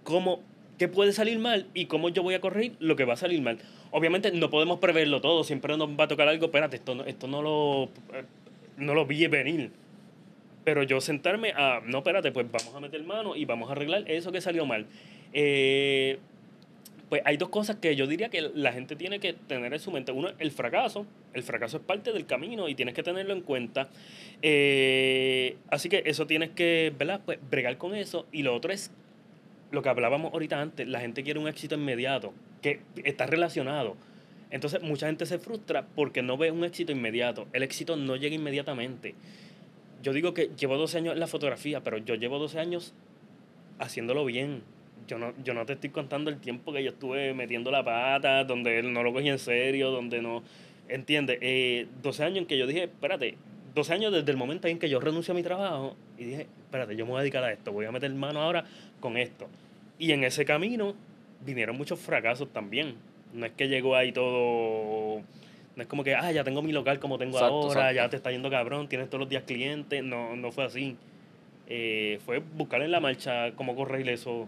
cómo qué puede salir mal y cómo yo voy a corregir lo que va a salir mal. Obviamente no podemos preverlo todo, siempre nos va a tocar algo, espérate, esto no, esto no lo, eh, no lo vi venir. Pero yo sentarme a, no, espérate, pues vamos a meter mano y vamos a arreglar eso que salió mal. Eh, pues hay dos cosas que yo diría que la gente tiene que tener en su mente. Uno, el fracaso. El fracaso es parte del camino y tienes que tenerlo en cuenta. Eh, así que eso tienes que, ¿verdad? Pues bregar con eso. Y lo otro es lo que hablábamos ahorita antes, la gente quiere un éxito inmediato, que está relacionado. Entonces mucha gente se frustra porque no ve un éxito inmediato. El éxito no llega inmediatamente. Yo digo que llevo 12 años en la fotografía, pero yo llevo 12 años haciéndolo bien. Yo no, yo no te estoy contando el tiempo que yo estuve metiendo la pata, donde no lo cogí en serio, donde no... ¿Entiendes? Eh, 12 años en que yo dije, espérate, 12 años desde el momento en que yo renuncio a mi trabajo y dije, espérate, yo me voy a dedicar a esto, voy a meter mano ahora con esto. Y en ese camino vinieron muchos fracasos también. No es que llegó ahí todo... No es como que, ah, ya tengo mi local como tengo Exacto, ahora, ya te está yendo cabrón, tienes todos los días clientes. No, no fue así. Eh, fue buscar en la marcha cómo corregir eso.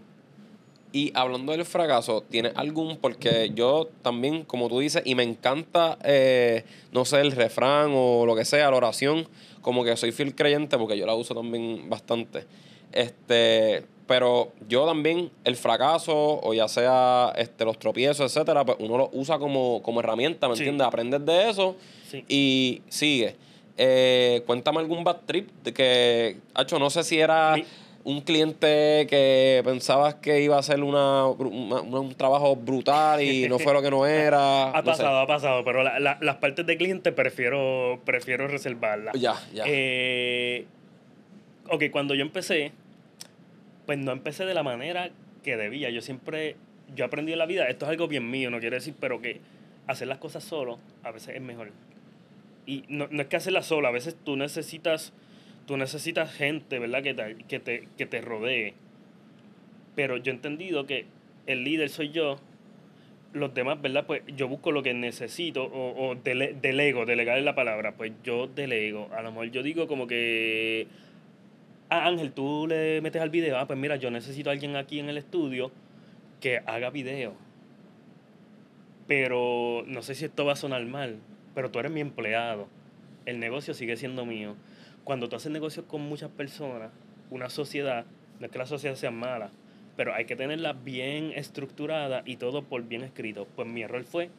Y hablando del fracaso, ¿tienes algún? Porque yo también, como tú dices, y me encanta, eh, no sé, el refrán o lo que sea, la oración, como que soy fiel creyente porque yo la uso también bastante. Este, pero yo también, el fracaso, o ya sea este, los tropiezos, etcétera, pues uno lo usa como, como herramienta, ¿me Sí. entiendes? Aprendes de eso Sí. y sigue. Eh, cuéntame algún bad trip que, Hacho, no sé si era un cliente que pensabas que iba a hacer una, una- un trabajo brutal y no fue lo que no era. Ha no sé. pasado, ha pasado, pero la- la- las partes de cliente prefiero, prefiero reservarlas. Ya, ya. Eh, ok, cuando yo empecé, pues no empecé de la manera que debía. Yo siempre, yo aprendí en la vida, esto es algo bien mío, no quiere decir, pero que hacer las cosas solo a veces es mejor. Y no, no es que hacerlas solo, a veces tú necesitas, tú necesitas gente, ¿verdad? Que te, que te, que te rodee. Pero yo he entendido que el líder soy yo, los demás, ¿verdad? Pues yo busco lo que necesito o, o dele- delego, delegar es la palabra, pues yo delego. A lo mejor yo digo como que, ah, Ángel, tú le metes al video, ah, pues mira, yo necesito a alguien aquí en el estudio que haga video. Pero no sé si esto va a sonar mal, pero tú eres mi empleado. El negocio sigue siendo mío. Cuando tú haces negocios con muchas personas, una sociedad, no es que la sociedad sea mala, pero hay que tenerla bien estructurada y todo por bien escrito. Pues mi error fue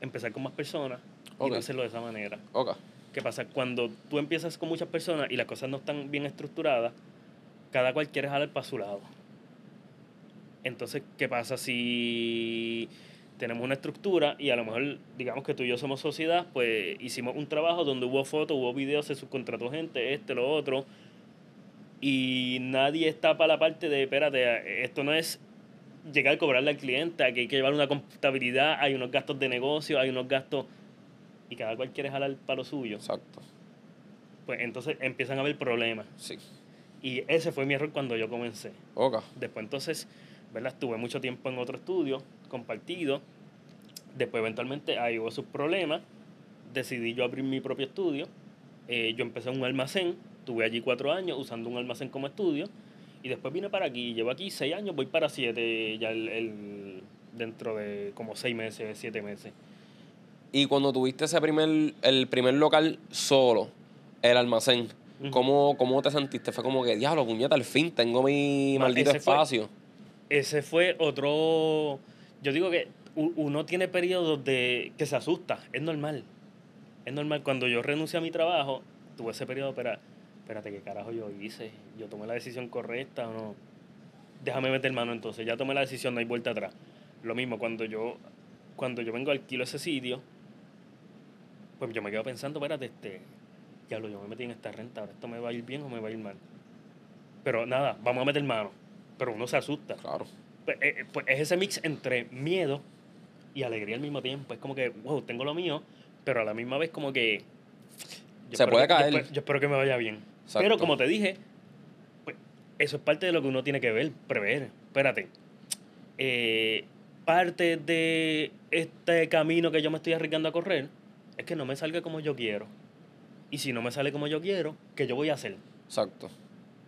empezar con más personas y no hacerlo de esa manera. ¿Qué pasa? Cuando tú empiezas con muchas personas y las cosas no están bien estructuradas, cada cual quiere jalar para su lado. Entonces, ¿qué pasa si tenemos una estructura y a lo mejor, digamos que tú y yo somos sociedad, pues hicimos un trabajo donde hubo fotos, hubo videos, se subcontrató gente, este, lo otro, y nadie está para la parte de, espérate, esto no es llegar a cobrarle al cliente, aquí hay que llevar una contabilidad, hay unos gastos de negocio, hay unos gastos, y cada cual quiere jalar para lo suyo Exacto. pues entonces empiezan a haber problemas. Sí. Y ese fue mi error cuando yo comencé. Ok. Después entonces, ¿verdad? Estuve mucho tiempo en otro estudio, compartido. Después eventualmente ahí hubo sus problemas. Decidí yo abrir mi propio estudio. Eh, yo empecé un almacén. Tuve allí cuatro años usando un almacén como estudio. Y después vine para aquí. Llevo aquí seis años, voy para siete ya el, el- dentro de como seis meses, siete meses. Y cuando tuviste ese primer, el primer local solo, el almacén, Ujú. ¿cómo, ¿cómo te sentiste? Fue como que, diablo, puñeta, al fin tengo mi Ma, maldito ese fue- espacio. ese fue otro. Yo digo que uno tiene periodos de que se asusta, es normal. Es normal. Cuando yo renuncié a mi trabajo, tuve ese periodo, pero espérate, ¿qué carajo yo hice? ¿Yo tomé la decisión correcta o no? Déjame meter mano entonces, ya tomé la decisión, no hay vuelta atrás. Lo mismo, cuando yo, cuando yo vengo alquilo ese sitio, pues yo me quedo pensando, espérate, este, diablo, yo me metí en esta renta, ahora esto me va a ir bien o me va a ir mal. Pero nada, vamos a meter mano. Pero uno se asusta Claro. Pues, eh, eh, pues es ese mix entre miedo y alegría al mismo tiempo. Es como que, wow, tengo lo mío, pero a la misma vez como que... yo Se puede que- yo caer. espero- Yo, espero que me vaya bien. Exacto. Pero como te dije, pues, eso es parte de lo que uno tiene que ver, prever. Espérate. Eh, parte de este camino que yo me estoy arriesgando a correr es que no me salga como yo quiero. Y si no me sale como yo quiero, ¿qué yo voy a hacer? Exacto.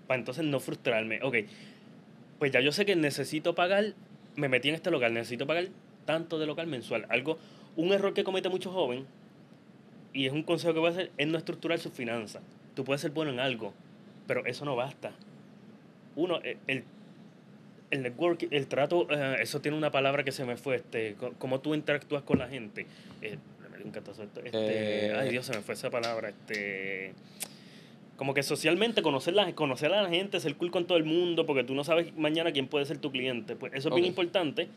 para entonces no frustrarme. Ok, pues ya yo sé que necesito pagar, me metí en este local, necesito pagar tanto de local mensual. Algo, un error que comete mucho joven, y es un consejo que voy a hacer, es no estructurar sus finanzas. Tú puedes ser bueno en algo, pero eso no basta. Uno, e- el, el network, el trato, eh, eso tiene una palabra que se me fue, este, cómo tú interactúas con la gente. Eh, me dio un catazo este, Eh. ay Dios, se me fue esa palabra, este como que socialmente conocer, la, conocer a la gente, ser cool con todo el mundo, porque tú no sabes mañana quién puede ser tu cliente. Pues eso es bien importante.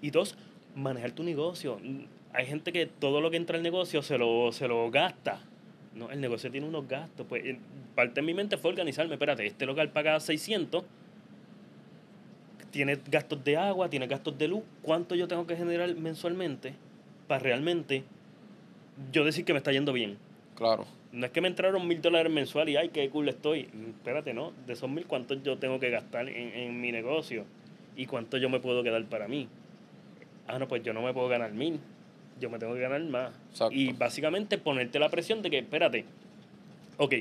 Y dos, manejar tu negocio. Hay gente que todo lo que entra al negocio se lo, se lo gasta. No, el negocio tiene unos gastos. Pues en- parte de mi mente fue organizarme. Espérate, este local paga 600, tiene gastos de agua, tiene gastos de luz. ¿Cuánto yo tengo que generar mensualmente para realmente yo decir que me está yendo bien? Claro. No es que me entraron mil dólares mensual y ay, qué cool estoy. Mm, Espérate, ¿no? De esos mil, ¿cuántos yo tengo que gastar en, en mi negocio? ¿Y cuánto yo me puedo quedar para mí? Ah, no, pues yo no me puedo ganar mil. Yo me tengo que ganar más. Exacto. Y básicamente ponerte la presión de que, espérate, ok,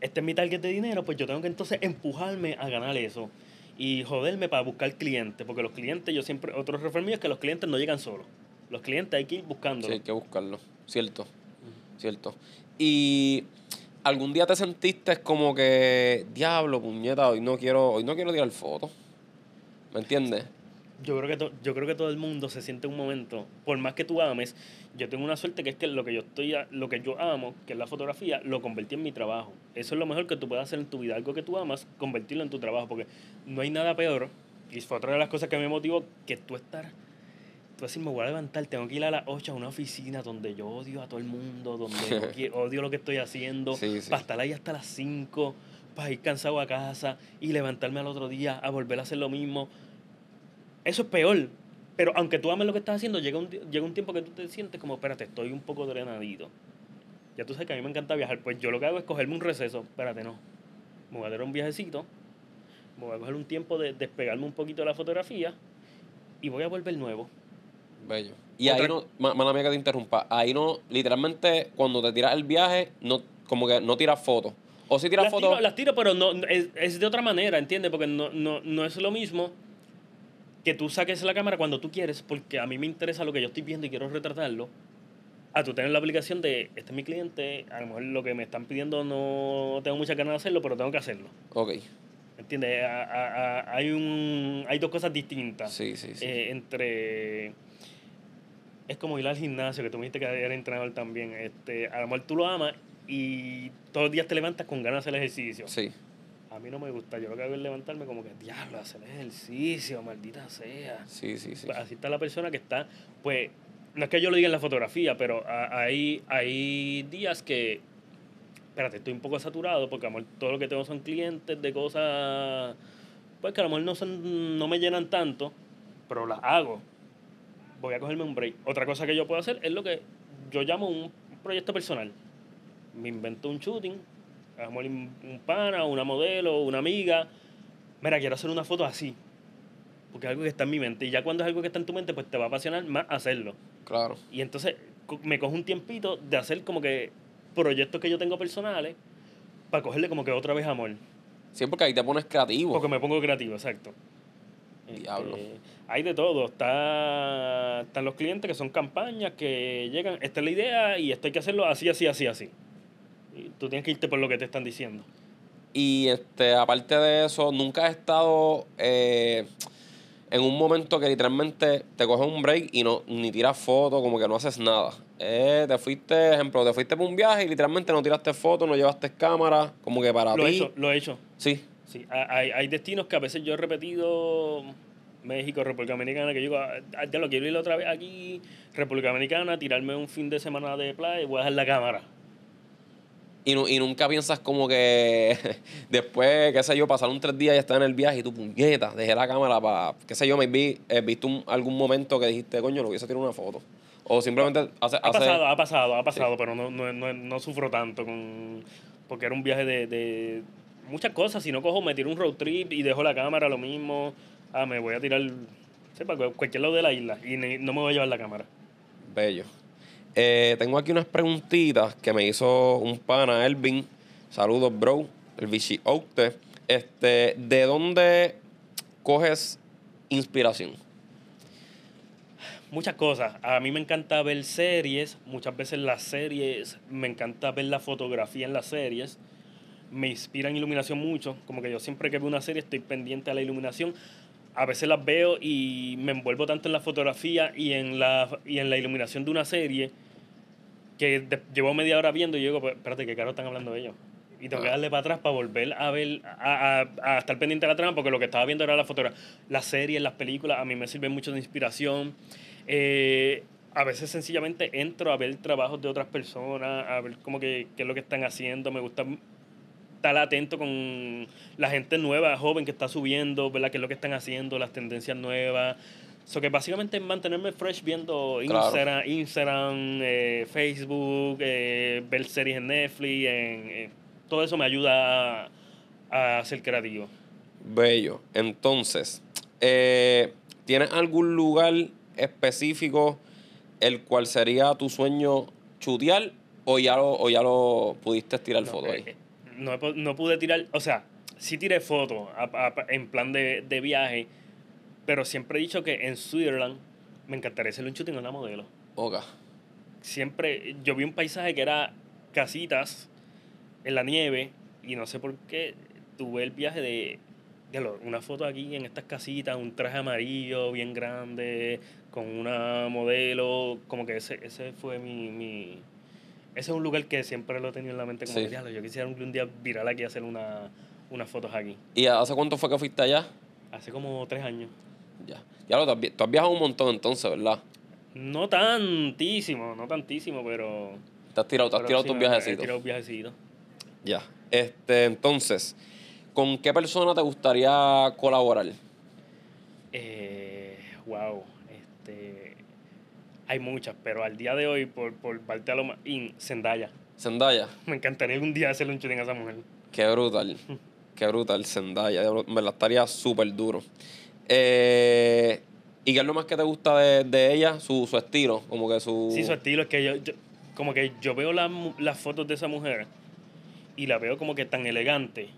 este es mi target de dinero, pues yo tengo que entonces empujarme a ganar eso. Y joderme para buscar clientes, porque los clientes, yo siempre, otro refrán mío es que los clientes no llegan solos. Los clientes hay que ir Sí, buscándolos. hay que buscarlo. Cierto. Cierto. Y algún día te sentiste como que, diablo, puñeta, hoy no quiero, hoy no quiero tirar fotos. ¿Me entiendes? Yo creo, que to- yo creo que todo el mundo se siente un momento, por más que tú ames, yo tengo una suerte que es que lo que yo estoy lo que yo amo, que es la fotografía, lo convertí en mi trabajo. Eso es lo mejor que tú puedes hacer en tu vida, algo que tú amas, convertirlo en tu trabajo, porque no hay nada peor, y fue otra de las cosas que me motivó, que tú estar, tú decir, me voy a levantar, tengo que ir a las 8 a una oficina donde yo odio a todo el mundo, donde odio lo que estoy haciendo, Sí, sí. para estar ahí hasta las 5, para ir cansado a casa y levantarme al otro día a volver a hacer lo mismo. Eso es peor. Pero aunque tú ames lo que estás haciendo, llega un, llega un tiempo que tú te sientes como, espérate, estoy un poco drenadito. Ya tú sabes que a mí me encanta viajar. Pues yo lo que hago es cogerme un receso. Espérate, no. Me voy a dar un viajecito. Me voy a coger un tiempo de despegarme un poquito de la fotografía. Y voy a volver nuevo. Bello. Y ahí Otra- no, ma- mala mía que te interrumpa, ahí no, literalmente, cuando te tiras el viaje, no, como que no tiras fotos. O si tiras Las fotos. tiro, las tiro, pero no, no- es, es de otra manera, ¿entiendes? Porque no, no, no es lo mismo que tú saques la cámara cuando tú quieres, porque a mí me interesa lo que yo estoy viendo y quiero retratarlo. A tú tener la aplicación de, este es mi cliente, a lo mejor lo que me están pidiendo no tengo muchas ganas de hacerlo, pero tengo que hacerlo. Ok. ¿Entiendes? A- a- a- hay, un, hay dos cosas distintas. Sí, sí, sí. Eh, entre es como ir al gimnasio que tú me dijiste que era entrenador también este a lo mejor tú lo amas y todos los días te levantas con ganas de hacer ejercicio sí. a mí no me gusta yo lo que hago es levantarme como que diablo hacer ejercicio maldita sea Sí, sí, sí. Pues así está la persona que está pues no es que yo lo diga en la fotografía pero hay hay días que espérate estoy un poco saturado porque a lo mejor todo lo que tengo son clientes de cosas pues que a lo mejor no son no me llenan tanto pero las hago voy a cogerme un break. Otra cosa que yo puedo hacer es lo que yo llamo un proyecto personal. Me invento un shooting, mejor un pana, una modelo, una amiga. Mira, quiero hacer una foto así. Porque es algo que está en mi mente. Y ya cuando es algo que está en tu mente, pues te va a apasionar más hacerlo. Claro. Y entonces me cojo un tiempito de hacer como que proyectos que yo tengo personales para cogerle como que otra vez amor. Sí, porque ahí te pones creativo. Porque me pongo creativo, exacto. Diablo. Este, hay de todo. Está, están los clientes que son campañas que llegan, esta es la idea y esto hay que hacerlo así, así, así, así. Y tú tienes que irte por lo que te están diciendo. Y este, aparte de eso, nunca has estado eh, en un momento que literalmente te coges un break y no ni tiras fotos, como que no haces nada. Eh, te fuiste, ejemplo, te fuiste por un viaje y literalmente no tiraste fotos, no llevaste cámara, como que para Lo he ti. hecho, lo he hecho. Sí, Sí, ha- hay, hay destinos que a veces yo he repetido México, República Dominicana, que yo digo, "Ah, ya lo quiero ir otra vez aquí, República Dominicana, tirarme un fin de semana de playa y voy a dejar la cámara. y, nu- y nunca piensas como que después, qué sé yo, pasaron tres días y estás en el viaje y tu puñeta, dejé la cámara para, qué sé yo, me vi, eh, viste un- algún momento que dijiste, coño, lo hubiese tirar una foto. O simplemente hace, Ha hace- pasado, ha pasado, ha pasado, pero no, no, no, no sufro tanto con porque era un viaje de, de muchas cosas. Si no cojo, me tiro un road trip y dejo la cámara, lo mismo. Ah, me voy a tirar, sepa, cualquier lado de la isla y no me voy a llevar la cámara. Bello. Eh, tengo aquí unas preguntitas que me hizo un pana, Elvin. Saludos, bro. El Vichy Oute. Este, ¿De dónde coges inspiración? Muchas cosas. A mí me encanta ver series. Muchas veces las series, me encanta ver la fotografía en las series. Me inspiran iluminación mucho. Como que yo siempre que veo una serie estoy pendiente a la iluminación. A veces las veo y me envuelvo tanto en la fotografía y en la, y en la iluminación de una serie que de- llevo media hora viendo y digo, "Pues, espérate, ¿qué caro están hablando ellos? Y tengo que Ah. darle para atrás para volver a ver, a, a- a estar pendiente de la trama, porque lo que estaba viendo era la fotografía. Las series, las películas, a mí me sirven mucho de inspiración. Eh, a veces sencillamente entro a ver trabajos de otras personas, a ver cómo que, qué es lo que están haciendo. Me gusta estar atento con la gente nueva, joven que está subiendo, ¿verdad? qué es lo que están haciendo, las tendencias nuevas. So que básicamente es mantenerme fresh viendo Claro. Instagram, Instagram eh, Facebook, eh, ver series en Netflix, en, eh, todo eso me ayuda a, a ser creativo. Bello. Entonces, eh, ¿tienes algún lugar específico el cual sería tu sueño chutear o ya lo, o ya lo pudiste tirar No, foto ahí? No, he no pude tirar, o sea, sí tiré fotos a- a- en plan de, de viaje, pero siempre he dicho que en Switzerland me encantaría hacer un shooting en una modelo. Ok. Siempre, yo vi un paisaje que era casitas en la nieve y no sé por qué tuve el viaje de, diablo, una foto aquí en estas casitas, un traje amarillo bien grande, con una modelo, como que ese, ese fue mi, mi... Ese es un lugar que siempre lo he tenido en la mente, como Sí. que, yo quisiera un, un día virar aquí y hacer una, unas fotos aquí. ¿Y hace cuánto fue que fuiste allá? Hace como tres años. Ya. Ya lo, tú has viajado un montón entonces, ¿verdad? No tantísimo, no tantísimo, pero... Te has tirado, te has tirado sí, tus he viajecitos. tirado viajecitos. Ya. Este, entonces, ¿con qué persona te gustaría colaborar? Eh, wow, hay muchas, pero al día de hoy, por, por parte de lo más, in, Zendaya. Zendaya. Me encantaría algún día hacerle un shooting a esa mujer. Qué brutal. Qué brutal, Zendaya. Me la estaría súper duro. Eh, ¿Y qué es lo más que te gusta de, de ella? Su, su estilo, como que su... Sí, su estilo es que yo, yo- como que yo veo las mu- las fotos de esa mujer y la veo como que tan elegante.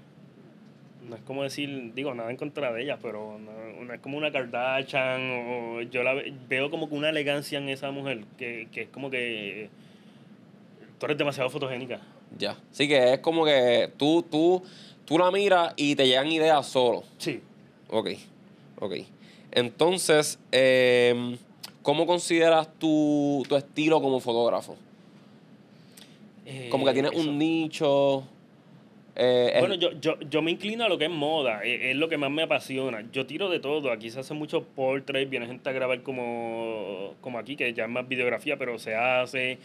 No es como decir, digo, nada en contra de ella, pero no, no es como una Kardashian o yo la ve- veo como que una elegancia en esa mujer que, que es como que tú eres demasiado fotogénica. Ya. Sí que es como que tú, tú, tú la miras y te llegan ideas solo. Sí. Ok, ok. Entonces, eh, ¿cómo consideras tu, tu estilo como fotógrafo? Como que Eh, tienes eso. un nicho... eh, es- Bueno, yo, yo, yo me inclino a lo que es moda, e- es, lo que más me apasiona. Yo tiro de todo, aquí se hace mucho portrait, viene gente a grabar como, como aquí, que ya es más videografía, pero se hace,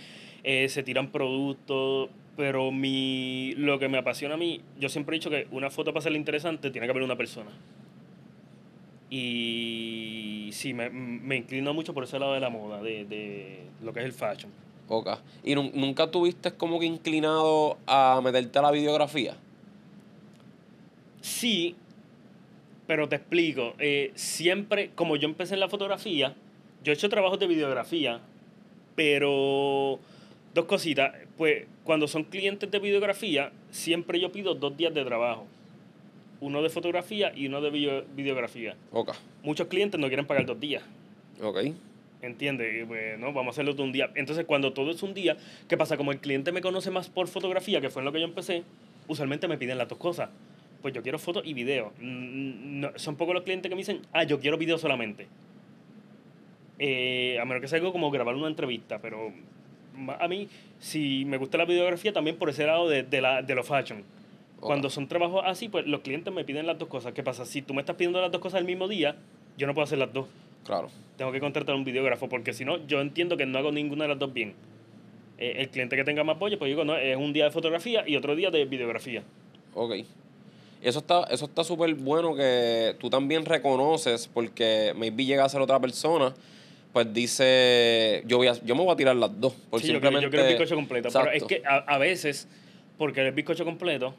eh, se tiran productos, pero mi, lo que me apasiona a mí, yo siempre he dicho que una foto para ser interesante tiene que haber una persona. Y sí, me, me inclino mucho por ese lado de la moda, de, de lo que es el fashion. Ok. ¿Y nun- nunca tuviste como que inclinado a meterte a la videografía? Sí, pero te explico. eh, siempre, como yo empecé en la fotografía, yo he hecho trabajos de videografía, pero dos cositas. Pues cuando son clientes de videografía, siempre yo pido dos días de trabajo. Uno de fotografía y uno de video- videografía. Ok. Muchos clientes no quieren pagar dos días. Ok. ¿Entiendes? Y, pues, no, vamos a hacerlo de un día. Entonces, cuando todo es un día, ¿qué pasa? Como el cliente me conoce más por fotografía, que fue en lo que yo empecé, usualmente me piden las dos cosas. Pues yo quiero fotos y video. Mm, no- son pocos los clientes que me dicen, ah, yo quiero video solamente. Eh, a menos que sea algo como grabar una entrevista, pero a mí, si me gusta la videografía, también por ese lado de, de, la, de los fashion. Cuando son trabajos así, pues los clientes me piden las dos cosas. ¿Qué pasa? Si tú me estás pidiendo las dos cosas el mismo día, yo no puedo hacer las dos Claro. tengo que contratar un videógrafo porque si no, yo entiendo que no hago ninguna de las dos bien. Eh, el cliente que tenga más apoyo, pues digo, no, es un día de fotografía y otro día de videografía. Ok. Eso está eso está súper bueno que tú también reconoces porque maybe llega a ser otra persona, pues dice, yo voy a, yo me voy a tirar las dos. Por Sí, yo, quiero, simplemente, yo quiero el bizcocho completo. Pero es Exacto. que a, a veces, porque el bizcocho completo,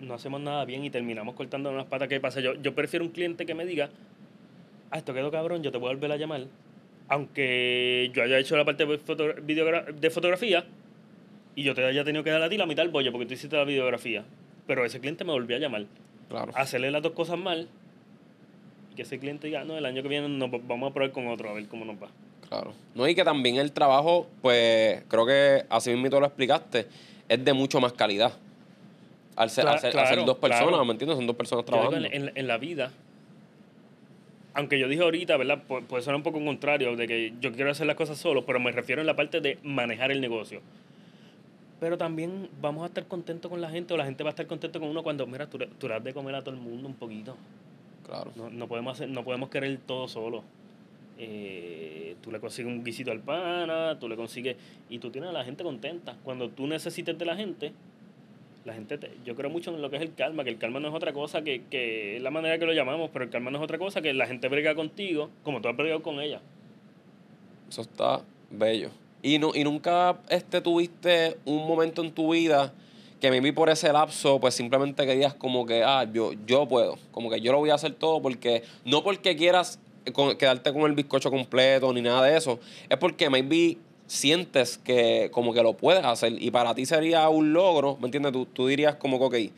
no hacemos nada bien y terminamos cortando unas patas. ¿Qué pasa? Yo, yo prefiero un cliente que me diga, ah, esto quedó cabrón, yo te voy a volver a llamar. Aunque yo haya hecho la parte de, foto- de fotografía y yo te haya tenido que dar a ti la mitad del bollo porque tú hiciste la videografía. Pero ese cliente me volvió a llamar. Claro. hacerle las dos cosas mal y que ese cliente diga, no, el año que viene nos va- vamos a probar con otro, a ver cómo nos va. Claro. No, y que también el trabajo, pues, creo que así mismo tú lo explicaste, es de mucho más calidad. Al ser, Cla- al ser- al claro, ser dos personas, claro. ¿me entiendes? Son dos personas trabajando. en, en- en la vida, aunque yo dije ahorita, ¿verdad? Pu- puede ser un poco contrario, de que yo quiero hacer las cosas solo, pero me refiero en la parte de manejar el negocio. Pero también vamos a estar contentos con la gente, o la gente va a estar contento con uno cuando, mira, tú, le- tú le das de comer a todo el mundo un poquito. Claro. No, no podemos hacer, no podemos querer todo solo. Eh, tú le consigues un guisito al pana, tú le consigues y tú tienes a la gente contenta. Cuando tú necesites de la gente, la gente, te- yo creo mucho en lo que es el calma, que el calma no es otra cosa que, que es la manera que lo llamamos, pero el calma no es otra cosa que la gente brega contigo como tú has bregado con ella. Eso está bello. Y, no, y nunca este, tuviste un momento en tu vida que maybe por ese lapso, pues simplemente que digas como que, ah, yo, yo puedo, como que yo lo voy a hacer todo porque, no porque quieras quedarte con el bizcocho completo ni nada de eso, es porque maybe sientes que como que lo puedes hacer y para ti sería un logro, ¿me entiendes? Tú, tú dirías como que, ok,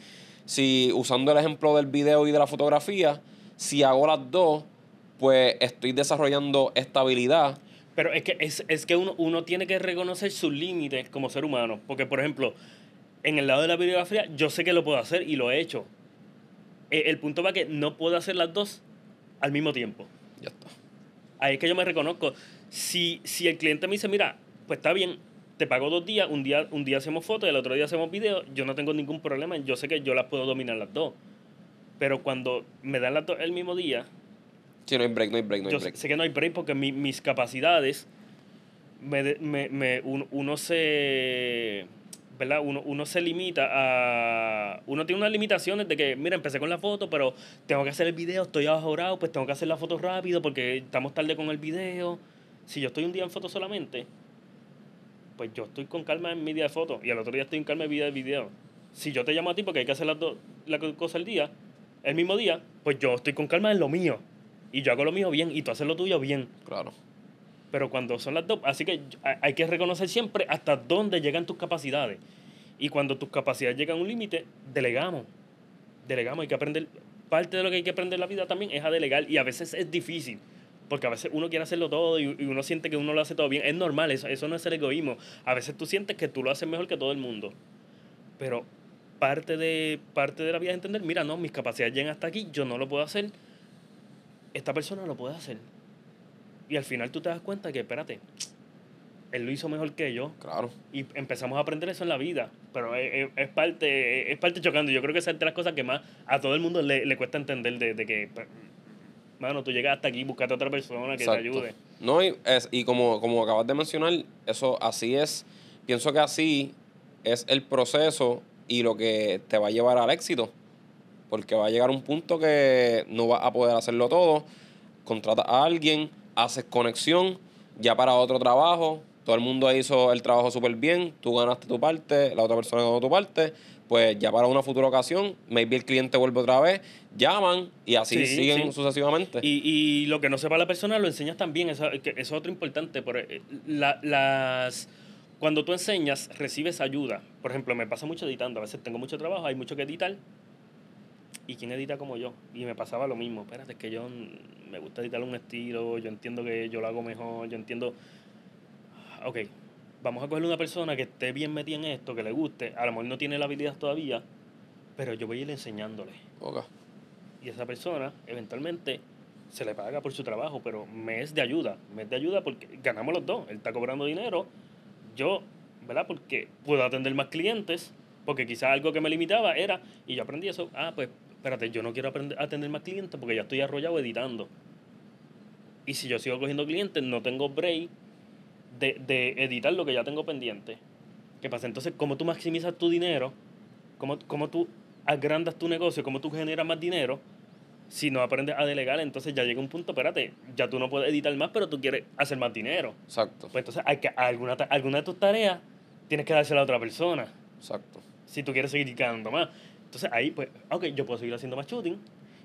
si usando el ejemplo del video y de la fotografía, si hago las dos, pues estoy desarrollando estabilidad. Pero es que, es, es que uno, uno tiene que reconocer sus límites como ser humano. Porque, por ejemplo, en el lado de la videografía, yo sé que lo puedo hacer y lo he hecho. Eh, El punto va que no puedo hacer las dos al mismo tiempo. Ya está. Ahí es que yo me reconozco. Si, si el cliente me dice, mira, pues está bien, te pago dos días, un día, un día hacemos fotos y el otro día hacemos video, yo no tengo ningún problema, yo sé que yo las puedo dominar las dos. Pero cuando me dan las dos el mismo día, Sí, no hay break, no hay break, no hay yo break. sé que no hay break porque mi- mis capacidades, me, me, me- uno, uno se... ¿verdad? Uno, uno se limita a... Uno tiene unas limitaciones de que, mira, empecé con la foto, pero tengo que hacer el video, estoy ahorrado, pues tengo que hacer la foto rápido porque estamos tarde con el video. Si yo estoy un día en foto solamente, pues yo estoy con calma en mi día de foto y al otro día estoy en calma en mi día de video. Si yo te llamo a ti porque hay que hacer las dos la co- cosa al día, el mismo día, pues yo estoy con calma en lo mío. Y yo hago lo mío bien y tú haces lo tuyo bien. Claro. Pero cuando son las dos, así que hay que reconocer siempre hasta dónde llegan tus capacidades. Y cuando tus capacidades llegan a un límite, delegamos. Delegamos, hay que aprender. Parte de lo que hay que aprender en la vida también es a delegar. Y a veces es difícil. Porque a veces uno quiere hacerlo todo y, y uno siente que uno lo hace todo bien. Es normal, eso, eso no es el egoísmo. A veces tú sientes que tú lo haces mejor que todo el mundo. Pero parte de, parte de la vida es entender, mira, no, mis capacidades llegan hasta aquí, yo no lo puedo hacer. Esta persona lo puede hacer. Y al final tú te das cuenta que, espérate, él lo hizo mejor que yo. Claro. Y empezamos a aprender eso en la vida. Pero es, es- es parte, es parte chocando. Yo creo que esa es de las cosas que más a todo el mundo le, le cuesta entender de, de que, pues, mano, tú llegas hasta aquí, buscate a otra persona que Exacto. te ayude. No, y, es, y como, como acabas de mencionar, eso así es. Pienso que así es el proceso y lo que te va a llevar al éxito. Porque va a llegar un punto que no vas a poder hacerlo todo. Contratas a alguien, haces conexión, ya para otro trabajo. Todo el mundo hizo el trabajo súper bien, tú ganaste tu parte, la otra persona ganó tu parte. Pues ya para una futura ocasión, maybe el cliente vuelve otra vez, llaman y así Sí, siguen sí. sucesivamente. Y, y lo que no sepa la persona lo enseñas también, eso, eso es otro importante. Por, eh, la- las, cuando tú enseñas, recibes ayuda. Por ejemplo, me pasa mucho editando, a veces tengo mucho trabajo, hay mucho que editar. ¿Y quién edita como yo? Y me pasaba lo mismo. Espérate, es que yo mm, me gusta editar un estilo, yo entiendo que yo lo hago mejor, yo entiendo... Ok, vamos a coger una persona que esté bien metida en esto, que le guste, a lo mejor no tiene la habilidad todavía, pero yo voy a ir enseñándole. Ok. Y esa persona, eventualmente, se le paga por su trabajo, pero me es de ayuda. Me es de ayuda porque ganamos los dos. Él está cobrando dinero. Yo, ¿verdad? Porque puedo atender más clientes, porque quizás algo que me limitaba era, y yo aprendí eso, ah, pues, espérate, yo no quiero aprender, atender más clientes porque ya estoy arrollado editando. Y si yo sigo cogiendo clientes, no tengo break de, de editar lo que ya tengo pendiente. ¿Qué pasa? Entonces, ¿cómo tú maximizas tu dinero? ¿Cómo, cómo tú agrandas tu negocio? ¿Cómo tú generas más dinero? Si no aprendes a delegar, entonces ya llega un punto, espérate, ya tú no puedes editar más, pero tú quieres hacer más dinero. Exacto. Pues entonces hay que, alguna, alguna de tus tareas tienes que dársela a otra persona Exacto. si tú quieres seguir ganando más. Entonces ahí, pues, ok, yo puedo seguir haciendo más shooting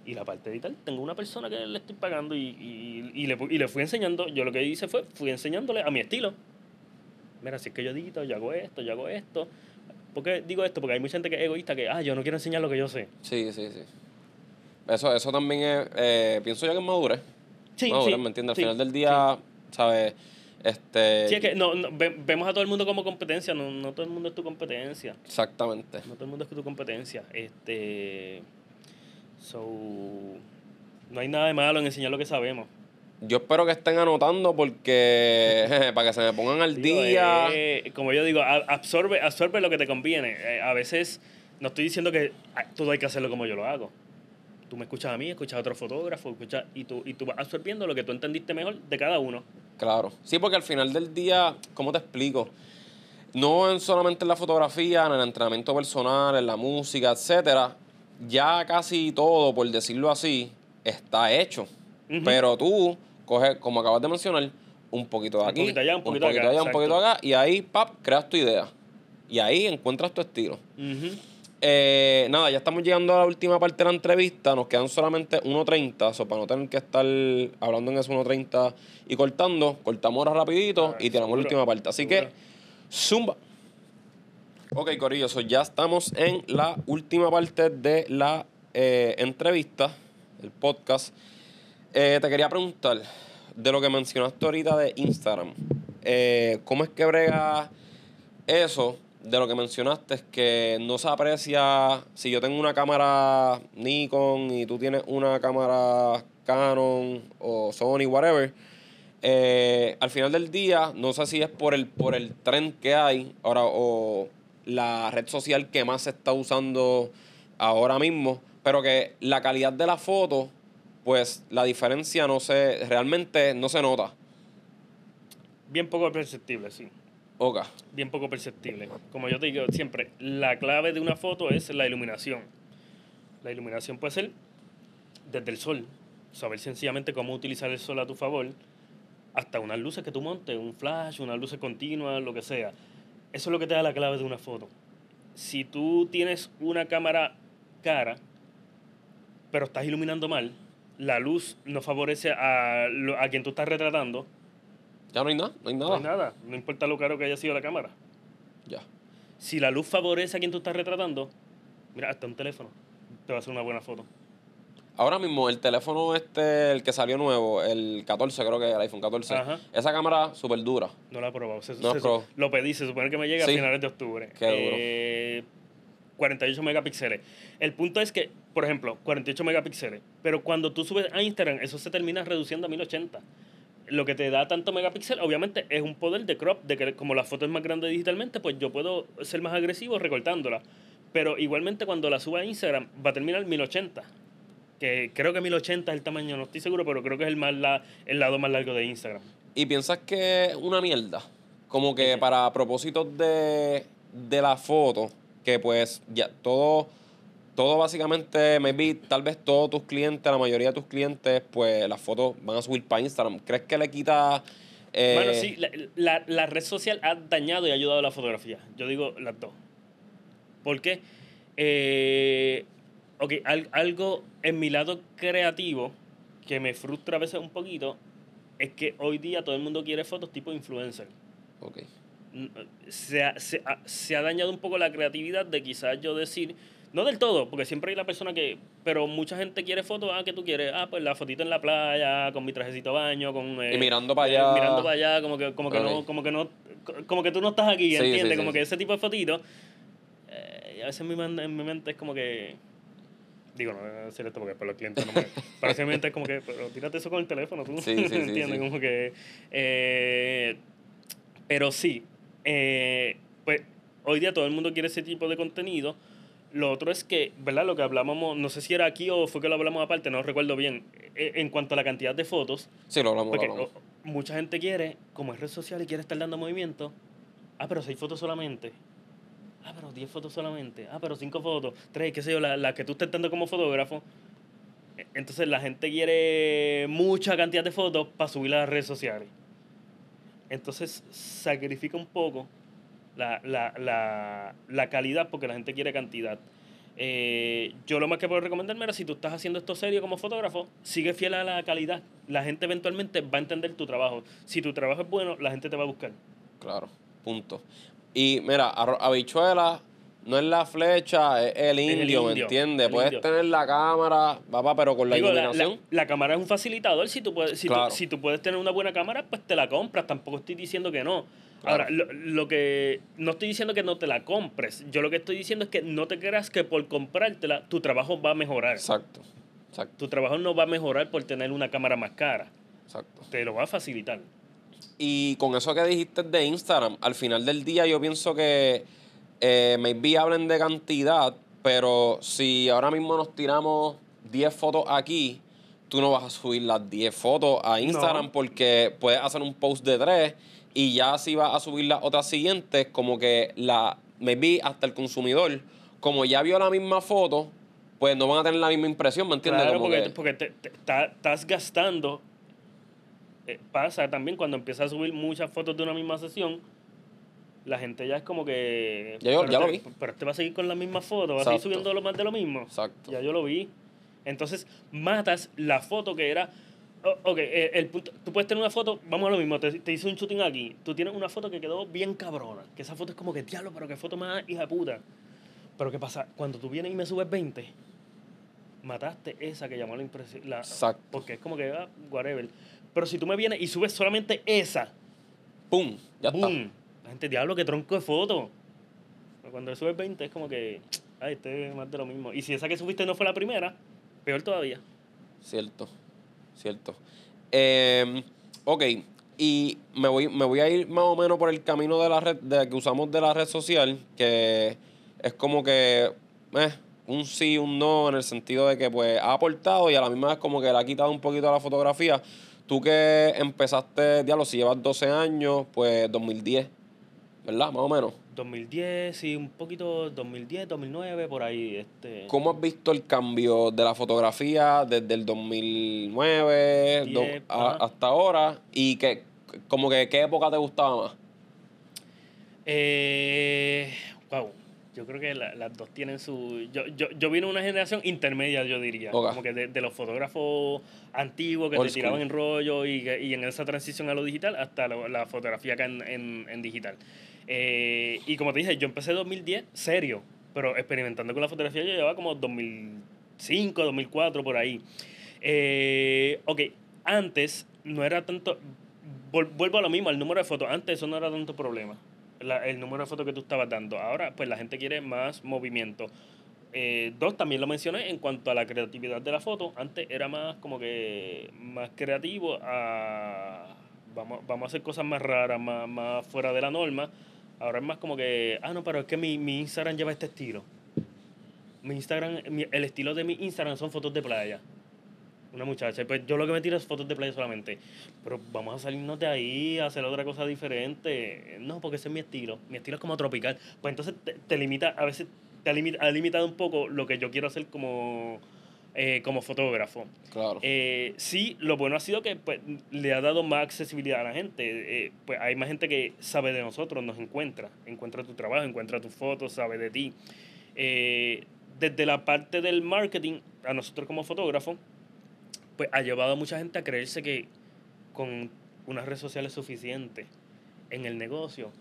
y la parte de editar, tengo una persona que le estoy pagando y, y, y le, y le fui enseñando, yo lo que hice fue, fui enseñándole a mi estilo. Mira, si es que yo edito, yo hago esto, yo hago esto. ¿Por qué digo esto? Porque hay mucha gente que es egoísta que, ah, yo no quiero enseñar lo que yo sé. Sí, sí, sí. Eso, eso también es, eh, pienso yo que es madurez. Sí, madurez, sí, ¿me entiendes? Al sí, final del día, ¿sabes? Este, Sí, es que no, no, ve- vemos a todo el mundo como competencia, no, no todo el mundo es tu competencia. Exactamente. No todo el mundo es tu competencia. Este. So. No hay nada de malo en enseñar lo que sabemos. Yo espero que estén anotando porque para que se me pongan al Digo, día. eh, como yo digo, absorbe, absorbe lo que te conviene. Eh, a veces no estoy diciendo que ah, todo hay que hacerlo como yo lo hago. Tú me escuchas a mí, escuchas a otro fotógrafo, escuchas, y, tú, y tú vas absorbiendo lo que tú entendiste mejor de cada uno. Claro. Sí, porque al final del día, ¿cómo te explico? No en solamente en la fotografía, en el entrenamiento personal, en la música, etcétera. Ya casi todo, por decirlo así, está hecho. Pero tú coges, como acabas de mencionar, un poquito de Un aquí, poquito allá, un poquito acá, allá, un poquito acá, y ahí, pap, creas tu idea. Y ahí encuentras tu estilo. Eh, nada, ya estamos llegando a la última parte de la entrevista. Nos quedan solamente 1.30. So, para no tener que estar hablando en ese 1.30 y cortando, cortamos ahora rapidito y tiramos la última parte. Así seguro. que, zumba. Ok, Corillo, so ya estamos en la última parte de la eh, entrevista, el podcast. Eh, te quería preguntar de lo que mencionaste ahorita de Instagram. Eh, ¿Cómo es que brega eso de lo que mencionaste? Es que no se aprecia si yo tengo una cámara Nikon y tú tienes una cámara Canon o Sony, whatever. al final del día, no sé si es por el, por el trend que hay ahora o la red social que más se está usando ahora mismo, pero que la calidad de la foto, pues la diferencia no se, realmente no se nota. Bien poco perceptible, sí. Oka. Bien poco perceptible. Como yo te digo siempre, la clave de una foto es la iluminación. La iluminación puede ser desde el sol, saber sencillamente cómo utilizar el sol a tu favor, hasta unas luces que tú montes, un flash, unas luces continuas, lo que sea. Eso es lo que te da la clave de una foto. Si tú tienes una cámara cara, pero estás iluminando mal, la luz no favorece a, lo- a quien tú estás retratando, Ya no hay nada, no hay no nada. hay nada, no importa lo caro que haya sido la cámara. Ya. Si la luz favorece a quien tú estás retratando, mira, hasta un teléfono te va a hacer una buena foto. Ahora mismo el teléfono este, el que salió nuevo, el 14 creo que el iPhone 14, Ajá. esa cámara súper dura. No la he probado. Se- No se- probado. Lo pedí, se supone que me llega Sí. a finales de octubre. Qué duro. Eh, 48 megapíxeles. El punto es que, por ejemplo, 48 megapíxeles, pero cuando tú subes a Instagram, eso se termina reduciendo a 1080. Lo que te da tanto megapíxel, obviamente, es un poder de crop, de que como la foto es más grande digitalmente, pues yo puedo ser más agresivo recortándola. Pero igualmente cuando la suba a Instagram, va a terminar 1080. Que creo que 1080 es el tamaño, no estoy seguro, pero creo que es el, más la, el lado más largo de Instagram. ¿Y piensas que es una mierda? Como que para propósitos de, de la foto, que pues ya todo, todo básicamente, maybe tal vez todos tus clientes, la mayoría de tus clientes, pues las fotos van a subir para Instagram. ¿Crees que le quita... eh, Bueno, sí, la, la- la red social ha dañado y ha ayudado a la fotografía. Yo digo las dos. ¿Por qué? Eh, ok, al- algo en mi lado creativo que me frustra a veces un poquito es que hoy día todo el mundo quiere fotos tipo influencer. Ok. Mm, Se ha, se, ha, se ha dañado un poco la creatividad de quizás yo decir, no del todo, porque siempre hay la persona que, pero mucha gente quiere fotos, ah, que tú quieres? Ah, pues la fotito en la playa, con mi trajecito de baño, con... eh, Y mirando para eh, allá. mirando para allá, como que, como que Ok. no, como que no, como que tú no estás aquí, Sí, ¿entiendes? sí, sí, como que ese tipo de fotitos, eh, a veces en mi, en mi mente es como que... Digo, no voy a decir esto porque después los clientes no me... Es como que, pero tírate eso con el teléfono, tú. Sí, sí, ¿Entiendes? sí. Como que... eh, pero sí, eh, pues hoy día todo el mundo quiere ese tipo de contenido. Lo otro es que, ¿verdad? Lo que hablábamos, no sé si era aquí o fue que lo hablamos aparte, no recuerdo bien, eh, en cuanto a la cantidad de fotos, Sí, lo hablamos. lo porque hablamos. mucha gente quiere, como es red social y quiere estar dando movimiento, ah, pero seis fotos solamente. Ah, pero 10 fotos solamente. Ah, pero 5 fotos. 3, qué sé yo, las la que tú estés dando como fotógrafo. E- Entonces la gente quiere mucha cantidad de fotos para subir a las redes sociales. Entonces sacrifica un poco la, la, la, la calidad porque la gente quiere cantidad. Eh, yo lo más que puedo recomendarme era si tú estás haciendo esto serio como fotógrafo, sigue fiel a la calidad. La gente eventualmente va a entender tu trabajo. Si tu trabajo es bueno, la gente te va a buscar. Claro, punto. Y mira, habichuela no es la flecha, es el el indio, ¿me entiendes? Puedes indio. tener la cámara, papá, pero con la Digo, iluminación. la- la cámara es un facilitador. Si tú, puedes, si, tú- si tú puedes tener una buena cámara, pues te la compras. Tampoco estoy diciendo que no. Claro. Ahora, lo, lo que no estoy diciendo que no te la compres. Yo lo que estoy diciendo es que no te creas que por comprártela tu trabajo va a mejorar. Exacto, exacto, Tu trabajo no va a mejorar por tener una cámara más cara. exacto. Te lo va a facilitar. Y con eso que dijiste de Instagram, al final del día yo pienso que eh, maybe hablen de cantidad, pero si ahora mismo nos tiramos 10 fotos aquí, tú no vas a subir las 10 fotos a Instagram No. porque puedes hacer un post de 3 y ya si vas a subir las otras siguientes, como que la, maybe hasta el consumidor, como ya vio la misma foto, pues no van a tener la misma impresión, ¿me entiendes? Claro, Como porque, que- porque te, te- ta- estás gastando. Eh, pasa también cuando empiezas a subir muchas fotos de una misma sesión, la gente ya es como que. Ya yo- ya lo te- vi. Pero este va a seguir con la misma foto, va a seguir subiendo lo más de lo mismo. Exacto. Ya yo lo vi. Entonces, matas la foto que era. o- ok, eh, el punto, tú puedes tener una foto, vamos a lo mismo, te, te hice un shooting aquí. Tú tienes una foto que quedó bien cabrona. Que esa foto es como que, diablo, pero qué foto más hija puta. Pero ¿qué pasa? Cuando tú vienes y me subes 20, mataste esa que llamó la impresión. Exacto. porque es como que, ah, whatever. Pero si tú me vienes y subes solamente esa, ¡Pum! Ya ¡boom! La gente, diablo, qué tronco de foto. Cuando le subes 20 es como que, ay, este es más de lo mismo. Y si esa que subiste no fue la primera, peor todavía. está. Cierto. Cierto. Eh, ok. Y me voy, me voy a ir más o menos por el camino de la red de, que usamos de la red social, que es como que eh, un sí, un no, en el sentido de que pues ha aportado y a la misma vez como que le ha quitado un poquito a la fotografía. Tú que empezaste, diablo, si llevas 12 años, pues 2010, ¿verdad? Más o menos. 2010, sí, un poquito 2010, 2009, por ahí. Este, ¿Cómo has visto el cambio de la fotografía desde el 2009 do- Diez, a- hasta ahora? ¿Y que, como que qué época te gustaba más? Eh, wow, yo creo que la- las dos tienen su... Yo, yo, yo vine de una generación intermedia, yo diría. Como que de, de los fotógrafos antiguos que Old te tiraban en rollo y, y en esa transición a lo digital hasta lo- la fotografía acá en, en, en digital. Eh, y como te dije, yo empecé en 2010, serio, pero experimentando con la fotografía yo llevaba como 2005, 2004, por ahí. Eh, ok, antes no era tanto... Vuelvo a lo mismo, al número de fotos. Antes eso no era tanto problema. El número de fotos que tú estabas dando. Ahora, pues la gente quiere más movimiento. Eh, dos, también lo mencioné en cuanto a la creatividad de la foto. Antes era más como que más creativo a... Vamos, vamos a hacer cosas más raras, más, más fuera de la norma. Ahora es más como que, ah, no, pero es que mi, mi Instagram lleva este estilo. Mi Instagram, mi- el estilo de mi Instagram son fotos de playa. Una muchacha. Pues yo lo que me tiro es fotos de playa solamente. Pero vamos a salirnos de ahí, a hacer otra cosa diferente. No, porque ese es mi estilo. Mi estilo es como tropical. Pues entonces te, te limita, a veces te ha limitado un poco lo que yo quiero hacer como, eh, como fotógrafo. Claro. Eh, sí, lo bueno ha sido que pues, le ha dado más accesibilidad a la gente. Eh, pues hay más gente que sabe de nosotros, nos encuentra. Encuentra tu trabajo, encuentra tus fotos, sabe de ti. Eh, desde la parte del marketing, a nosotros como fotógrafos, pues ha llevado a mucha gente a creerse que con una red social es suficiente. En el negocio,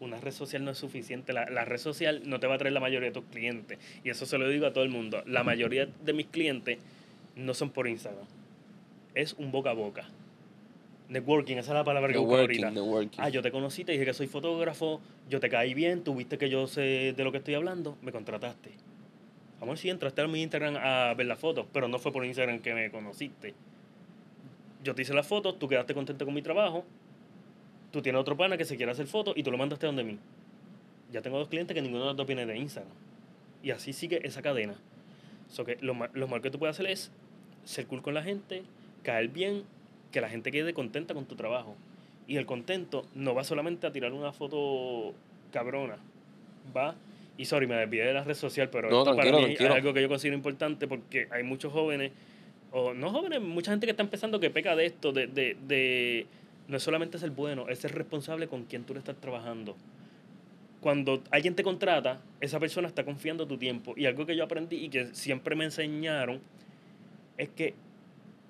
una red social no es suficiente. La, la red social no te va a traer la mayoría de tus clientes. Y eso se lo digo a todo el mundo. La mayoría de mis clientes no son por Instagram. Es un boca a boca. Networking, esa es la palabra que busco ahorita. networking. Ah, yo te conocí, te dije que soy fotógrafo, yo te caí bien, tú viste que yo sé de lo que estoy hablando, me contrataste. Vamos a ver si entraste a mi Instagram a ver las fotos, pero no fue por Instagram que me conociste. Yo te hice las fotos, tú quedaste contento con mi trabajo, tú tienes otro pana que se quiere hacer fotos y tú lo mandaste donde mí. Ya tengo dos clientes que ninguno de los dos viene de Instagram. Y así sigue esa cadena. So que lo, lo más que tú puedes hacer es ser cool con la gente, caer bien, que la gente quede contenta con tu trabajo. Y el contento no va solamente a tirar una foto cabrona. Va, y sorry, me desvié de la red social, pero No, esto para tranquilo, mí es algo que yo considero importante porque hay muchos jóvenes, o no jóvenes, mucha gente que está empezando que peca de esto, de, de, de no es solamente ser bueno, es ser responsable con quien tú le estás trabajando. Cuando alguien te contrata, esa persona está confiando tu tiempo. Y algo que yo aprendí y que siempre me enseñaron es que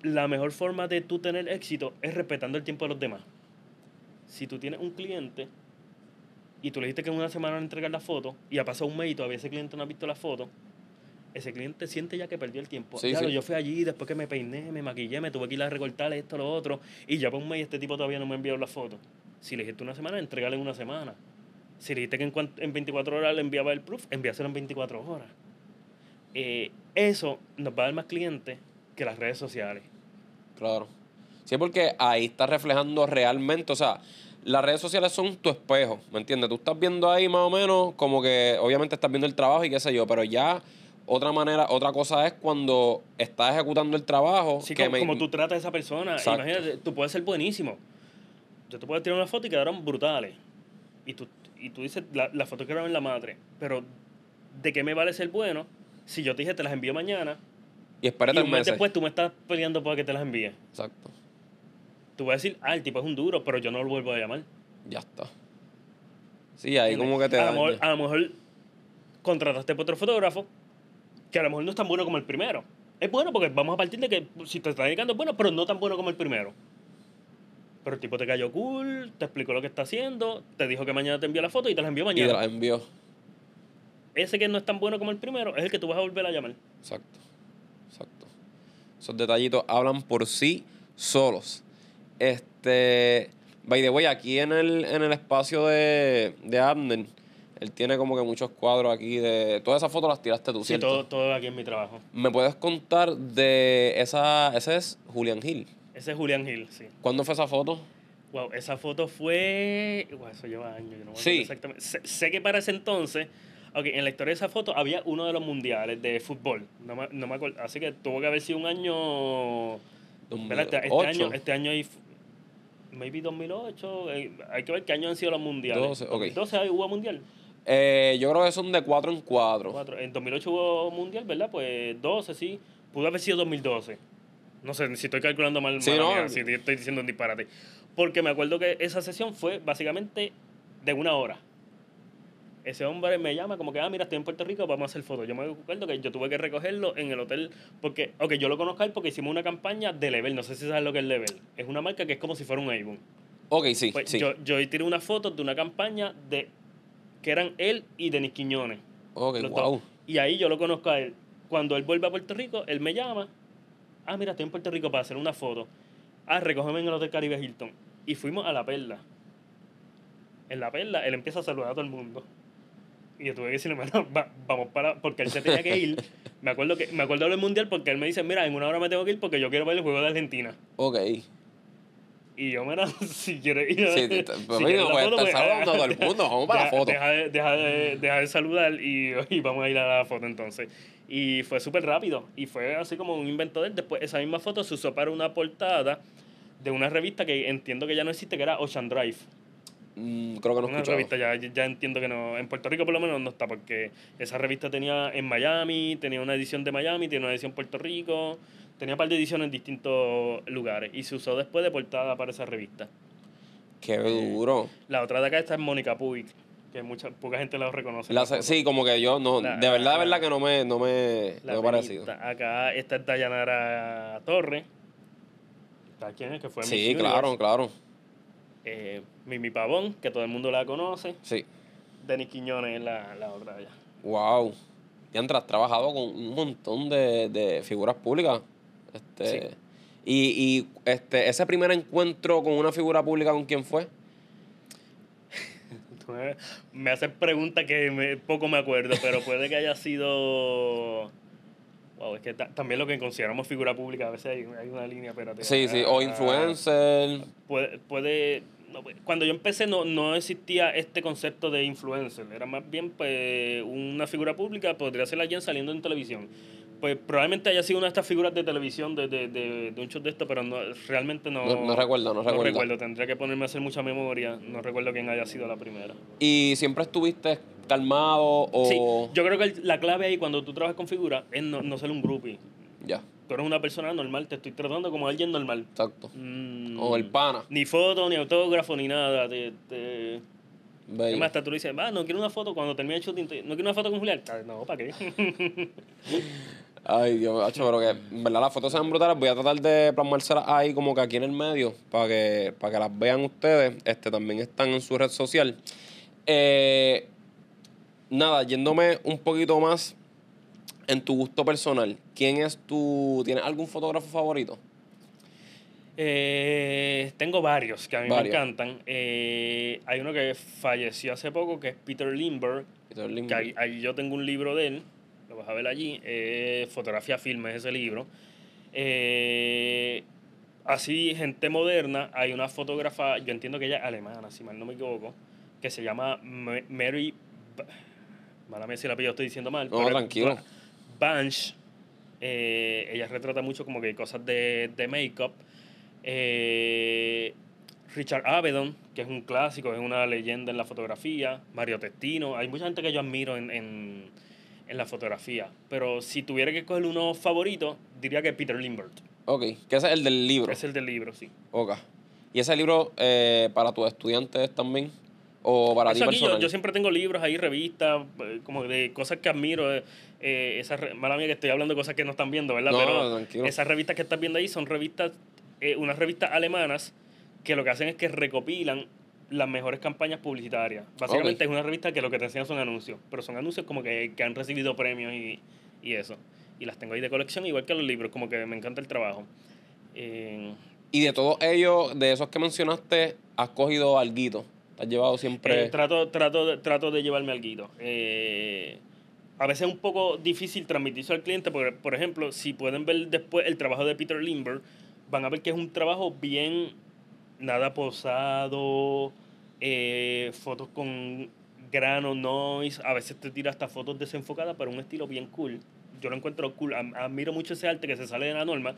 la mejor forma de tú tener éxito es respetando el tiempo de los demás. Si tú tienes un cliente y tú le dijiste que en una semana van a entregar la foto y ha pasado un mes y todavía ese cliente no ha visto la foto, ese cliente siente ya que perdió el tiempo. Sí, Claro, sí. yo fui allí, después que me peiné, me maquillé, me tuve que ir a recortar esto, lo otro, y ya por un mes este tipo todavía no me ha enviado la foto. Si le dijiste una semana, entregale en una semana. Si le dijiste que en, en 24 horas le enviaba el proof, envíaselo en 24 horas. Eh, eso nos va a dar más clientes que las redes sociales. Claro. Sí, porque ahí estás reflejando realmente, o sea, las redes sociales son tu espejo, ¿me entiendes? Tú estás viendo ahí más o menos como que obviamente estás viendo el trabajo y qué sé yo, pero ya otra manera, otra cosa es cuando estás ejecutando el trabajo. Sí, que como, me- como tú tratas a esa persona. Exacto. Imagínate, tú puedes ser buenísimo. Yo te puedo tirar una foto y quedaron brutales. Y tú, y tú dices, la, la foto quedaron en la madre. Pero, ¿de qué me vale ser bueno si yo te dije te las envío mañana Y espérate y un mes meses. después tú me estás peleando para que te las envíe? Exacto. Tú vas a decir, ah, el tipo es un duro, pero yo no lo vuelvo a llamar. Ya está. Sí, ahí como que te a lo, mejor, daña. a lo mejor contrataste por otro fotógrafo que a lo mejor no es tan bueno como el primero. Es bueno porque vamos a partir de que si te está dedicando es bueno, pero no tan bueno como el primero. Pero el tipo te cayó cool, te explicó lo que está haciendo, te dijo que mañana te envía la foto y te la envió Y te mañana. la envió. Ese que no es tan bueno como el primero es el que tú vas a volver a llamar. Exacto. Exacto. Esos detallitos hablan por sí solos. Este. By the way, aquí en el, en el espacio de, de Abner, él tiene como que muchos cuadros aquí de. Todas esas fotos las tiraste tú, Sí, ¿cierto? todo, todo aquí en mi trabajo. ¿Me puedes contar de esa. Ese es Julián Gil. Ese es Julián Gil, sí. ¿Cuándo fue esa foto? Wow, esa foto fue. Wow, eso lleva años, yo no me acuerdo Sí. exactamente. Sé, sé que para ese entonces. Ok, en la historia de esa foto había uno de los mundiales de fútbol. No me, no me acuerdo. Así que tuvo que haber sido un año. Este, este 2008. año, este año hay. Maybe 2008. eh, hay que ver qué año han sido los mundiales. 12, ok. 2012 hay- hubo mundial. Eh, yo creo que son de 4 en 4. Cuatro. En 2008 hubo mundial, ¿verdad? Pues 12, sí. Pudo haber sido 2012. No sé si estoy calculando mal. Sí, no. mía, si estoy diciendo un disparate. Porque me acuerdo que esa sesión fue básicamente de una hora. Ese hombre me llama como que, ah, mira, estoy en Puerto Rico, vamos a hacer fotos. Yo me acuerdo que yo tuve que recogerlo en el hotel, porque, ok, yo lo conozco a él porque hicimos una campaña de Level, no sé si sabes lo que es Level. Es una marca que es como si fuera un Avon. Ok, sí, Pues sí. yo, yo tiré una foto de una campaña de que eran él y Denis Quiñones. ok, wow. dos. Y ahí yo lo conozco a él. Cuando él vuelve a Puerto Rico, él me llama. Ah, mira, estoy en Puerto Rico para hacer una foto. Ah, recógeme en el Hotel Caribe Hilton. Y fuimos a La Perla. En La Perla, él empieza a saludar a todo el mundo. Y yo tuve que decirle, "Mano, va- vamos para... Porque él se tenía que ir. Me acuerdo que me acuerdo del Mundial porque él me dice, mira, en una hora me tengo que ir porque yo quiero ver el juego de Argentina. Ok. Y yo, mira, si quieres ir a Sí, si pues, la pues, pues, saludando a todo el deja- mundo, vamos para la deja- foto. Deja de, deja de- deja de saludar y, y vamos a ir a la foto entonces. Y fue súper rápido. Y fue así como un invento de él. Después, esa misma foto se usó para una portada de una revista que entiendo que ya no existe, que era Ocean Drive. Mm, creo que no he una revista, ya, ya entiendo que no. En Puerto Rico por lo menos no está, porque esa revista tenía en Miami, tenía una edición de Miami, tenía una edición en Puerto Rico, tenía un par de ediciones en distintos lugares. Y se usó después de portada para esa revista. Qué duro. La otra de acá está en Mónica Puig, que mucha, poca gente la reconoce. La sí, como que yo no, La- de verdad, de la- verdad que no me, no me, La no parecido. Acá está Dayanara Torre. ¿Está quién es? Que fue Sí, Miss claro, Universe. claro. Eh, Mimi Pavón, que todo el mundo la conoce. Sí. Denis Quiñones es la, la otra allá. Wow. Y has trabajado con un montón de, de figuras públicas. Este, Sí. Y, y este, ese primer encuentro con una figura pública, ¿con quién fue? Me haces preguntas que me- poco me acuerdo, pero puede que haya sido. Wow, es que ta- también lo que consideramos figura pública, a veces hay, hay una línea, pero. Sí, sí. O influencer. Puede. puede no, pues, cuando yo empecé no, no existía este concepto de influencer, era más bien pues una figura pública, podría ser alguien saliendo en televisión. Pues probablemente haya sido una de estas figuras de televisión de, de, de, de un show de esto, pero no, realmente no, No- no recuerdo, no recuerdo. Tendría que ponerme a hacer mucha memoria. No recuerdo quién haya sido la primera. ¿Y siempre estuviste calmado o...? Sí, yo creo que la clave ahí cuando tú trabajas con figuras es no, no ser un groupie. Ya, Tú eres una persona normal, te estoy tratando como alguien normal. exacto. Mm, O el pana. Ni foto, ni autógrafo, ni nada. Te, te... Bello. Hasta tú le dices, va, no quiero una foto cuando termine el shooting. No quiero una foto con Julián. Ah, No, ¿para qué? Ay, Dios, macho, pero que en verdad las fotos sean brutales. Voy a tratar de plasmárselas ahí como que aquí en el medio para que, para que las vean ustedes. Este también están en su red social. Eh, nada, yéndome un poquito más en tu gusto personal. ¿Quién es tu. ¿Tienes algún fotógrafo favorito? Eh, tengo varios que a mí Varios. me encantan. Eh, hay uno que falleció hace poco, que es Peter Lindbergh. Peter Que Lindbergh. ahí, ahí yo tengo un libro de él, lo vas a ver allí, eh, Fotografía Filme es ese libro. Eh, así, gente moderna, hay una fotógrafa, yo entiendo que ella es alemana, si mal no me equivoco, que se llama Ma- Mary, mala si el apellido estoy diciendo mal, No, tranquilo. Ba- Banch, eh, ella retrata mucho como que cosas de, de make-up. Eh, Richard Avedon, que es un clásico, es una leyenda en la fotografía. Mario Testino, hay mucha gente que yo admiro en, en, en la fotografía. Pero si tuviera que escoger uno favorito, diría que Peter Lindbergh. Ok, que ese es el del libro. Es el del libro, sí. Ok. ¿Y ese libro eh, para tus estudiantes también? ¿O para ti Eso yo, personal? yo siempre tengo libros ahí, revistas, eh, como de cosas que admiro. eh, eh, esas mala mía que estoy hablando de cosas que no están viendo, ¿verdad? No, Pero tranquilo. esas revistas que estás viendo ahí son revistas, eh, unas revistas alemanas que lo que hacen es que recopilan las mejores campañas publicitarias. Básicamente Ok. es una revista que lo que te enseñan son anuncios, pero son anuncios como que, que han recibido premios y, y eso. Y las tengo ahí de colección, igual que los libros, como que me encanta el trabajo. Eh, Y de todos ellos, de esos que mencionaste, has cogido alguito. Te has llevado siempre. Eh, trato, trato, de, trato de llevarme algo. Eh, a veces es un poco difícil transmitirse al cliente, porque, por ejemplo, si pueden ver después el trabajo de Peter Limber, van a ver que es un trabajo bien nada posado, eh, fotos con grano, noise, a veces te tira hasta fotos desenfocadas, pero un estilo bien cool. Yo lo encuentro cool, admiro mucho ese arte que se sale de la norma.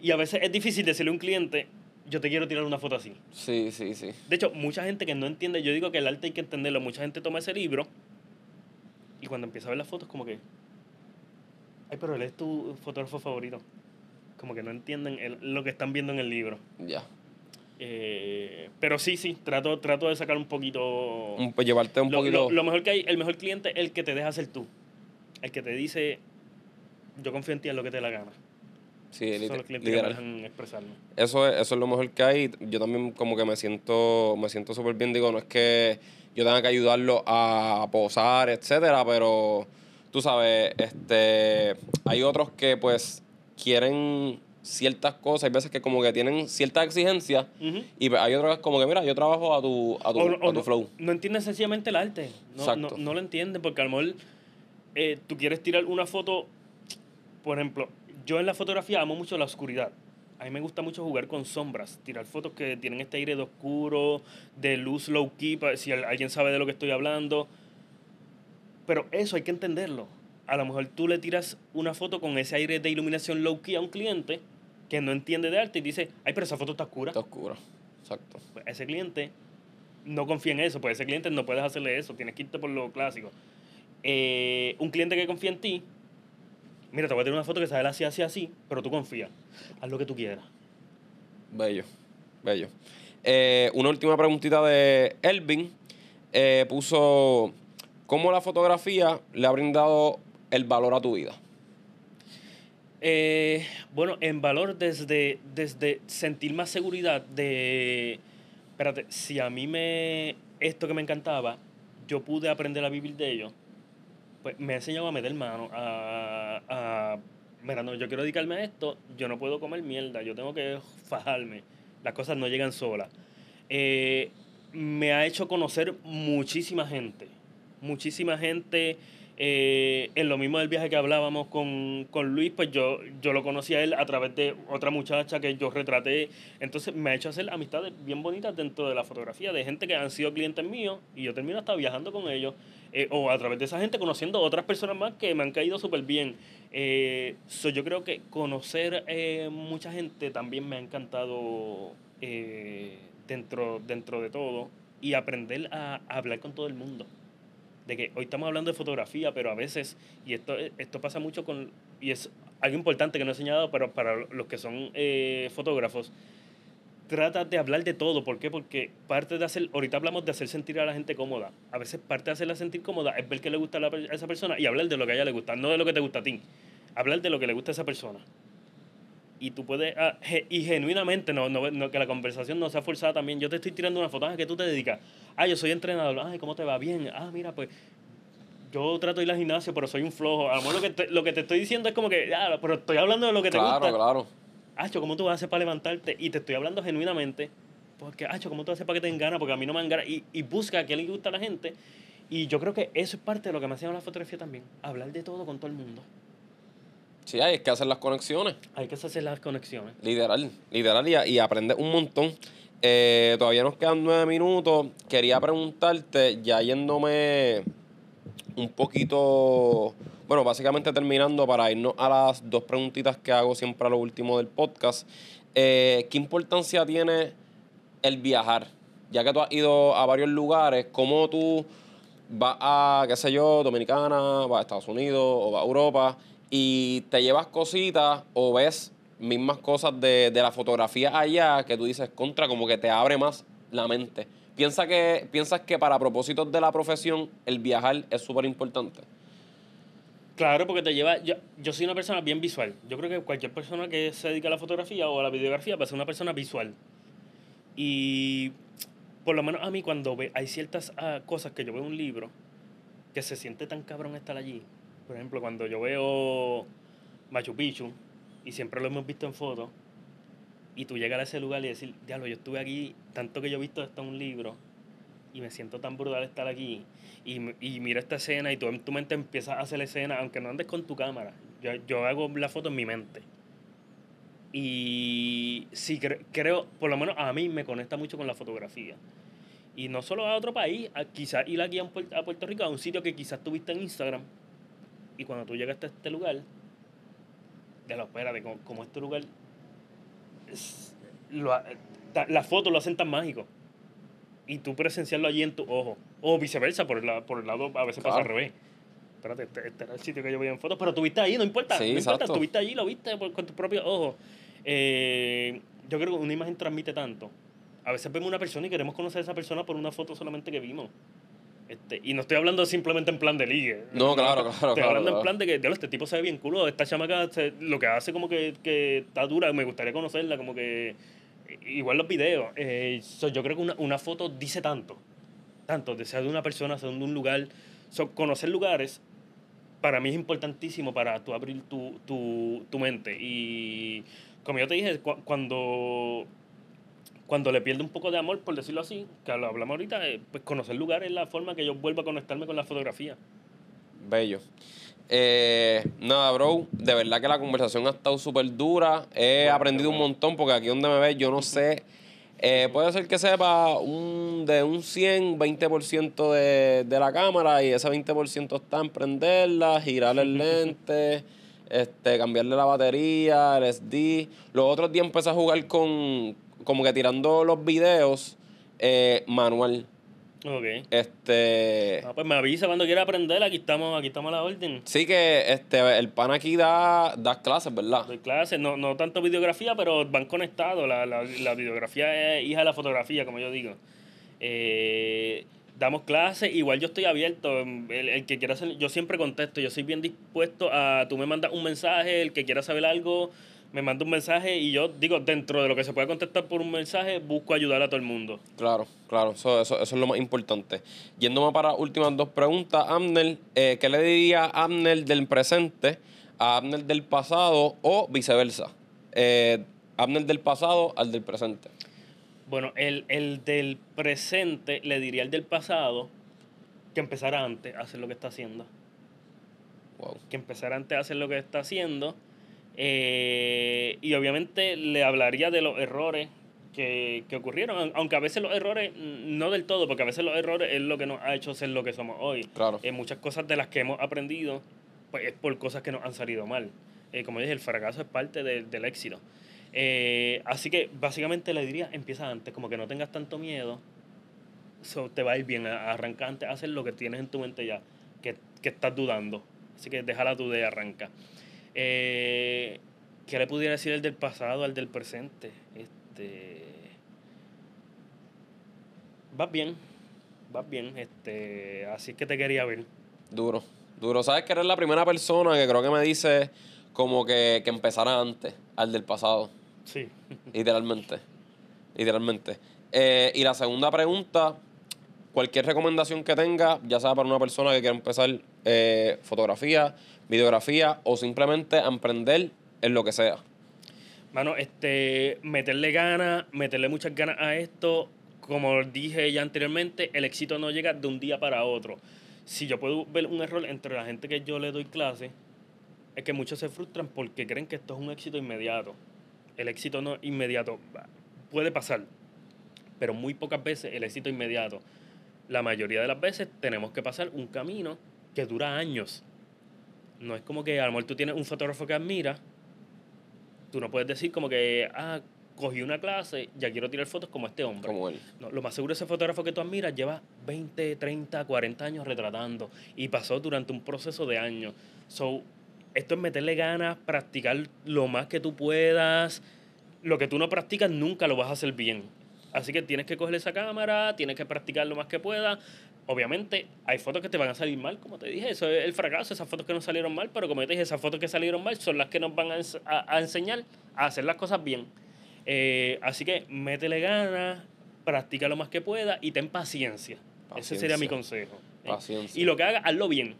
Y a veces es difícil decirle a un cliente, yo te quiero tirar una foto así. Sí, sí, sí. De hecho, mucha gente que no entiende, yo digo que el arte hay que entenderlo, mucha gente toma ese libro y cuando empieza a ver las fotos como que, ay, pero él es tu fotógrafo favorito. Como que no entienden el- lo que están viendo en el libro. Ya. Eh, pero sí, sí, trato, trato de sacar un poquito... Pues llevarte un lo, poquito. lo- lo mejor que hay, el mejor cliente es el que te deja ser tú. El que te dice, yo confío en ti en lo que te dé la gana. sí, Esos son los clientes que me literal. dejan expresarlo. Eso es, eso es lo mejor que hay. Yo también como que me siento me siento súper bien. Digo, no es que yo tenga que ayudarlo a posar, etcétera, pero tú sabes, este hay otros que pues quieren ciertas cosas. Hay veces que como que tienen ciertas exigencias y hay es como que, mira, yo trabajo a tu, a tu, O- a tu no, flow. No entienden sencillamente el arte. No, no, no lo entienden porque a lo mejor eh, tú quieres tirar una foto, por ejemplo, yo en la fotografía amo mucho la oscuridad. A mí me gusta mucho jugar con sombras, tirar fotos que tienen este aire de oscuro, de luz low key, si al- alguien sabe de lo que estoy hablando. Pero eso hay que entenderlo. A lo mejor tú le tiras una foto con ese aire de iluminación low key a un cliente que no entiende de arte y dice, ay, pero esa foto está oscura. Está oscuro. Exacto. Pues ese cliente no confía en eso, pues ese cliente no puedes hacerle eso, tienes que irte por lo clásico. Eh, un cliente que confía en ti, mira, te voy a tirar una foto que sale así, así, así, pero tú confías, haz lo que tú quieras. Bello, bello. Eh, una última preguntita de Elvin. Eh, puso, ¿cómo la fotografía le ha brindado el valor a tu vida? Eh, bueno, en valor desde, desde sentir más seguridad de, espérate, si a mí me, esto que me encantaba, yo pude aprender a vivir de ello, pues me ha enseñado a meter mano, a, a, mira, no, yo quiero dedicarme a esto, yo no puedo comer mierda, yo tengo que fajarme, las cosas no llegan solas. Eh, me ha hecho conocer muchísima gente, muchísima gente. Eh, en lo mismo del viaje que hablábamos con, con Luis, pues yo, yo lo conocí a él a través de otra muchacha que yo retraté. Entonces me ha hecho hacer amistades bien bonitas dentro de la fotografía, de gente que han sido clientes míos y yo termino hasta viajando con ellos. eh, o a través de esa gente conociendo otras personas más que me han caído súper bien. Eh, so yo creo que conocer eh, mucha gente también me ha encantado dentro, dentro de todo y aprender a hablar con todo el mundo. De que hoy estamos hablando de fotografía, pero a veces, y esto, esto pasa mucho con, y es algo importante que no he enseñado, pero para los que son eh, fotógrafos, trata de hablar de todo. ¿Por qué? Porque parte de hacer, ahorita hablamos de hacer sentir a la gente cómoda. A veces parte de hacerla sentir cómoda es ver qué le gusta a, la a esa persona y hablar de lo que a ella le gusta, no de lo que te gusta a ti. Hablar de lo que le gusta a esa persona. Y tú puedes, ah, y genuinamente, no, no, no, que la conversación no sea forzada también. Yo te estoy tirando una foto, ah, ¿qué tú te dedicas? Ah, yo soy entrenador, ay, ¿cómo te va? Bien, ah, mira, pues yo trato de ir al gimnasio, pero soy un flojo. A lo mejor lo que te, lo que te estoy diciendo es como que, ah, pero estoy hablando de lo que te Claro, gusta. claro. Acho, ¿cómo tú haces para levantarte? Y te estoy hablando genuinamente. Porque, Acho, ¿cómo tú haces para que te den ganas? Porque a mí no me dan ganas. Y, y busca a qué le gusta a la gente. Y yo creo que eso es parte de lo que me hacía la fotografía también. Hablar de todo con todo el mundo. Sí, hay que hacer las conexiones. Hay que hacer las conexiones. Literal, literal, y, y aprender un montón. Eh, todavía nos quedan nueve minutos. Quería preguntarte, ya yéndome un poquito, bueno, básicamente terminando para irnos a las dos preguntitas que hago siempre a lo último del podcast. Eh, ¿Qué importancia tiene el viajar? Ya que tú has ido a varios lugares, ¿cómo tú vas a, qué sé yo, Dominicana, vas a Estados Unidos o vas a Europa y te llevas cositas o ves mismas cosas de, de la fotografía allá que tú dices contra, como que te abre más la mente ¿Piensa que, ¿Piensas que para propósitos de la profesión el viajar es súper importante? Claro, porque te lleva. Yo, yo soy una persona bien visual. Yo creo que cualquier persona que se dedica a la fotografía o a la videografía va a ser una persona visual. Y por lo menos a mí, cuando ve, hay ciertas ah, cosas que yo veo en un libro que se siente tan cabrón estar allí. Por ejemplo, cuando yo veo Machu Picchu y siempre lo hemos visto en fotos, y tú llegas a ese lugar y decir, diablo, yo estuve aquí, tanto que yo he visto esto un libro, y me siento tan brutal estar aquí, y, y mira esta escena, y tú en tu mente empiezas a hacer la escena, aunque no andes con tu cámara. Yo, yo hago la foto en mi mente. Y sí, creo, por lo menos a mí me conecta mucho con la fotografía. Y no solo a otro país, quizás ir aquí a, Puerto Rico, a un sitio que quizás tuviste en Instagram, y cuando tú llegaste a este lugar, de la espera de como, este lugar, las fotos lo hacen tan mágico. Y tú presenciarlo allí en tu ojo. O viceversa, por el, por el lado, a veces pasa al revés. Espérate, este, este, era el sitio que yo veía en fotos, pero estuviste ahí, no importa. no importa, estuviste allí, lo viste con tus propios ojos. Eh, yo creo que una imagen transmite tanto. A veces vemos una persona y queremos conocer a esa persona por una foto solamente que vimos. Este, y no estoy hablando simplemente en plan de ligue. No, claro, claro. Estoy hablando en plan de que, este tipo se ve bien culo. Esta chamaca lo que hace como que, que está dura. Me gustaría conocerla, como que. Igual los videos. Eh, yo creo que una, una, foto dice tanto. Tanto, de sea de una persona, sea de un lugar. conocer lugares, para mí es importantísimo para tú abrir tu, tu, tu mente. Y como yo te dije, cuando cuando le pierde un poco de amor, por decirlo así, que lo hablamos ahorita, eh, pues conocer lugares es la forma que yo vuelvo a conectarme con la fotografía. Bello. Eh, nada, bro, de verdad que la conversación ha estado súper dura. He aprendido un montón porque aquí donde me ves yo no sé. Eh, puede ser que sepa un, de un 100, 20% de, de la cámara y ese 20% está en prenderla, girar el lente, este, cambiarle la batería, el SD. Los otros días empecé a jugar con, como que tirando los videos eh, manual. Ok. Este. Ah, pues me avisa cuando quiera aprender, aquí estamos, aquí estamos a la orden. Sí que este, el pan aquí da, da clases, ¿verdad? Doy clases, no, no tanto videografía, pero van conectados. La, la, la videografía es hija de la fotografía, como yo digo. Eh, damos clases, igual yo estoy abierto, el, el, que quiera hacer, yo siempre contesto, yo soy bien dispuesto a, tú me mandas un mensaje, el que quiera saber algo, me manda un mensaje y yo digo, dentro de lo que se puede contestar por un mensaje, busco ayudar a todo el mundo. Claro, claro, eso, eso, eso es lo más importante. Yéndome para las últimas dos preguntas, Abner, eh, ¿qué le diría Abner del presente a Abner del pasado o viceversa? Eh, Abner del pasado al del presente. Bueno, el, el del presente le diría al del pasado que empezara antes a hacer lo que está haciendo. Wow. Que empezara antes a hacer lo que está haciendo eh, y obviamente le hablaría de los errores que, que, ocurrieron, aunque a veces los errores, no del todo, porque a veces los errores es lo que nos ha hecho ser lo que somos hoy. Claro. Eh, muchas cosas de las que hemos aprendido, pues es por cosas que nos han salido mal. Eh, como dije, el fracaso es parte del éxito. Eh, así que básicamente le diría, empieza antes, como que no tengas tanto miedo, so, te va a ir bien, arranca antes, hacer lo que tienes en tu mente ya, que, que estás dudando. Así que déjala tu de arranca. Eh, ¿Qué le pudiera decir el del pasado al del presente? Este. Vas bien, vas bien, este, así que te quería ver. Duro, duro. ¿Sabes que eres la primera persona que creo que me dice como que, que empezara antes al del pasado? Sí. Literalmente. Literalmente. Eh, y la segunda pregunta, cualquier recomendación que tenga, ya sea para una persona que quiera empezar eh, fotografía, videografía o simplemente emprender en lo que sea? Mano, este, meterle ganas, meterle muchas ganas a esto. Como dije ya anteriormente, el éxito no llega de un día para otro. Si yo puedo ver un error entre la gente que yo le doy clase, es que muchos se frustran porque creen que esto es un éxito inmediato. El éxito no inmediato puede pasar, pero muy pocas veces el éxito inmediato. La mayoría de las veces tenemos que pasar un camino que dura años no es como que a lo mejor tú tienes un fotógrafo que admira, tú no puedes decir como que, ah, cogí una clase, ya quiero tirar fotos como este hombre. Como él. No, lo más seguro ese fotógrafo que tú admiras lleva 20, 30, 40 años retratando y pasó durante un proceso de años. So, esto es meterle ganas, practicar lo más que tú puedas. Lo que tú no practicas nunca lo vas a hacer bien. Así que tienes que coger esa cámara, tienes que practicar lo más que puedas. Obviamente, hay fotos que te van a salir mal, como te dije, eso es el fracaso, esas fotos que no salieron mal, pero como te dije, esas fotos que salieron mal son las que nos van a, ens- a- a enseñar a hacer las cosas bien. Eh, así que métele ganas, practica lo más que pueda y ten paciencia. Ese sería mi consejo. ¿eh? Paciencia. Y lo que hagas, hazlo bien.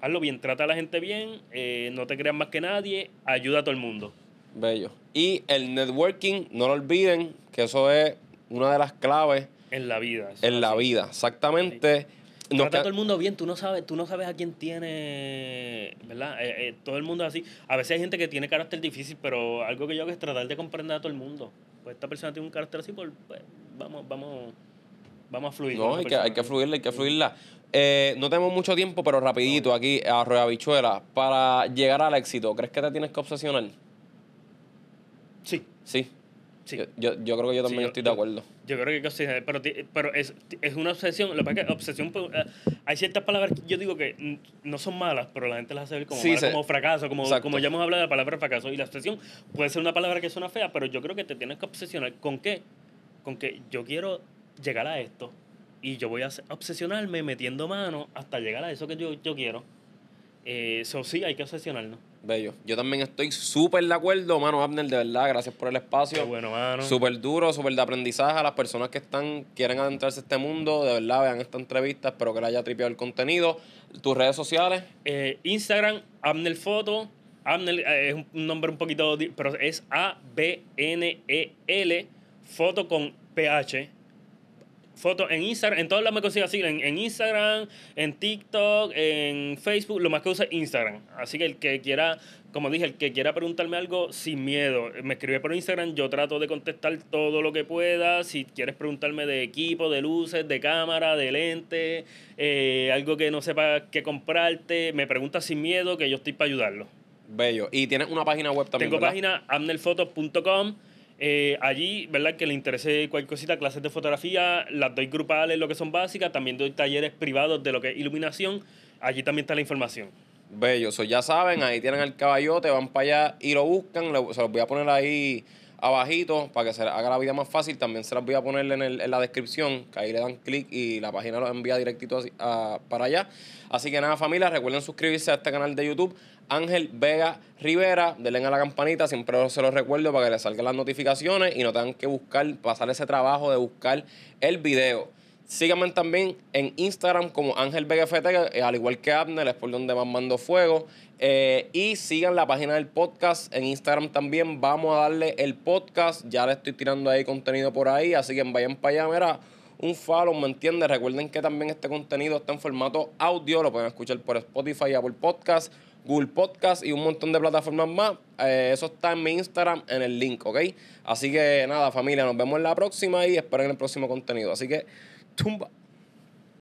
Hazlo bien, trata a la gente bien, eh, no te creas más que nadie, ayuda a todo el mundo. Bello. Y el networking, no lo olviden, que eso es una de las claves En la vida. en la vida. Exactamente. Nos Trata a todo el mundo bien, tú no sabes, tú no sabes a quién tiene, ¿verdad? Eh, eh, todo el mundo es así. A veces hay gente que tiene carácter difícil, pero algo que yo hago es tratar de comprender a todo el mundo. Pues esta persona tiene un carácter así, pues, pues, vamos, vamos, vamos a fluir. No, hay que, hay que fluirla, hay que fluirla. Eh, no tenemos mucho tiempo, pero rapidito aquí, a Rueda Bichuela, para llegar al éxito, ¿crees que te tienes que obsesionar? Sí, Sí. Sí. Yo, yo, yo creo que yo también Sí, yo- estoy de acuerdo. Yo creo que hay que obsesionar, pero, pero es, es una obsesión. Lo que pasa es que obsesión, pues, eh, hay ciertas palabras que yo digo que no son malas, pero la gente las hace ver como, Sí, malas, como fracaso, como, Exacto. como ya hemos hablado de la palabra fracaso. Y la obsesión puede ser una palabra que suena fea, pero yo creo que te tienes que obsesionar. ¿Con qué? Con que yo quiero llegar a esto y yo voy a obsesionarme metiendo mano hasta llegar a eso que yo, yo quiero. Eh, Eso sí, hay que obsesionarnos. Bello. Yo también estoy súper de acuerdo, mano Abner, de verdad. Gracias por el espacio. Qué bueno, mano. Súper duro, súper de aprendizaje a las personas que están quieren adentrarse a este mundo. De verdad, vean esta entrevista. Espero que les haya tripeado el contenido. Tus redes sociales. Eh, Instagram, Abner Foto. Abner eh, es un nombre un poquito, pero es A-B-N-E-L, foto con PH. Foto en Instagram, en todas las me consigo así, en, en Instagram, en TikTok, en Facebook, lo más que uso es Instagram. Así que el que quiera, como dije, el que quiera preguntarme algo sin miedo, me escribe por Instagram, yo trato de contestar todo lo que pueda. Si quieres preguntarme de equipo, de luces, de cámara, de lente, eh, algo que no sepa qué comprarte, me preguntas sin miedo que yo estoy para ayudarlo. Bello. Y tienes una página web también. Tengo ¿verdad? página amnelfotos.com. Eh, allí, ¿verdad? Que le interese cualquier cosita, clases de fotografía, las doy grupales, lo que son básicas. También doy talleres privados de lo que es iluminación. Allí también está la información. Bello. So, ya saben, ahí tienen el caballote, van para allá y lo buscan. se los voy a poner ahí abajito para que se haga la vida más fácil. También se las voy a poner en, el- en la descripción, que ahí le dan clic y la página los envía directito así- a- para allá. Así que nada, familia, recuerden suscribirse a este canal de YouTube. Ángel Vega Rivera, denle a la campanita, siempre se los recuerdo para que les salgan las notificaciones y no tengan que buscar, pasar ese trabajo de buscar el video. Síganme también en Instagram como Ángel Vega FT, que, eh, al igual que Abner, es por donde más mando fuego. Eh, y sigan la página del podcast en Instagram también. Vamos a darle el podcast. Ya le estoy tirando ahí contenido por ahí. Así que vayan para allá. Mira, un follow, ¿me entiendes? Recuerden que también este contenido está en formato audio. Lo pueden escuchar por Spotify, Apple Podcast, Google Podcast y un montón de plataformas más. Eh, eso está en mi Instagram en el link, ¿ok? Así que nada, familia, nos vemos en la próxima y esperen el próximo contenido. Así que, tumba.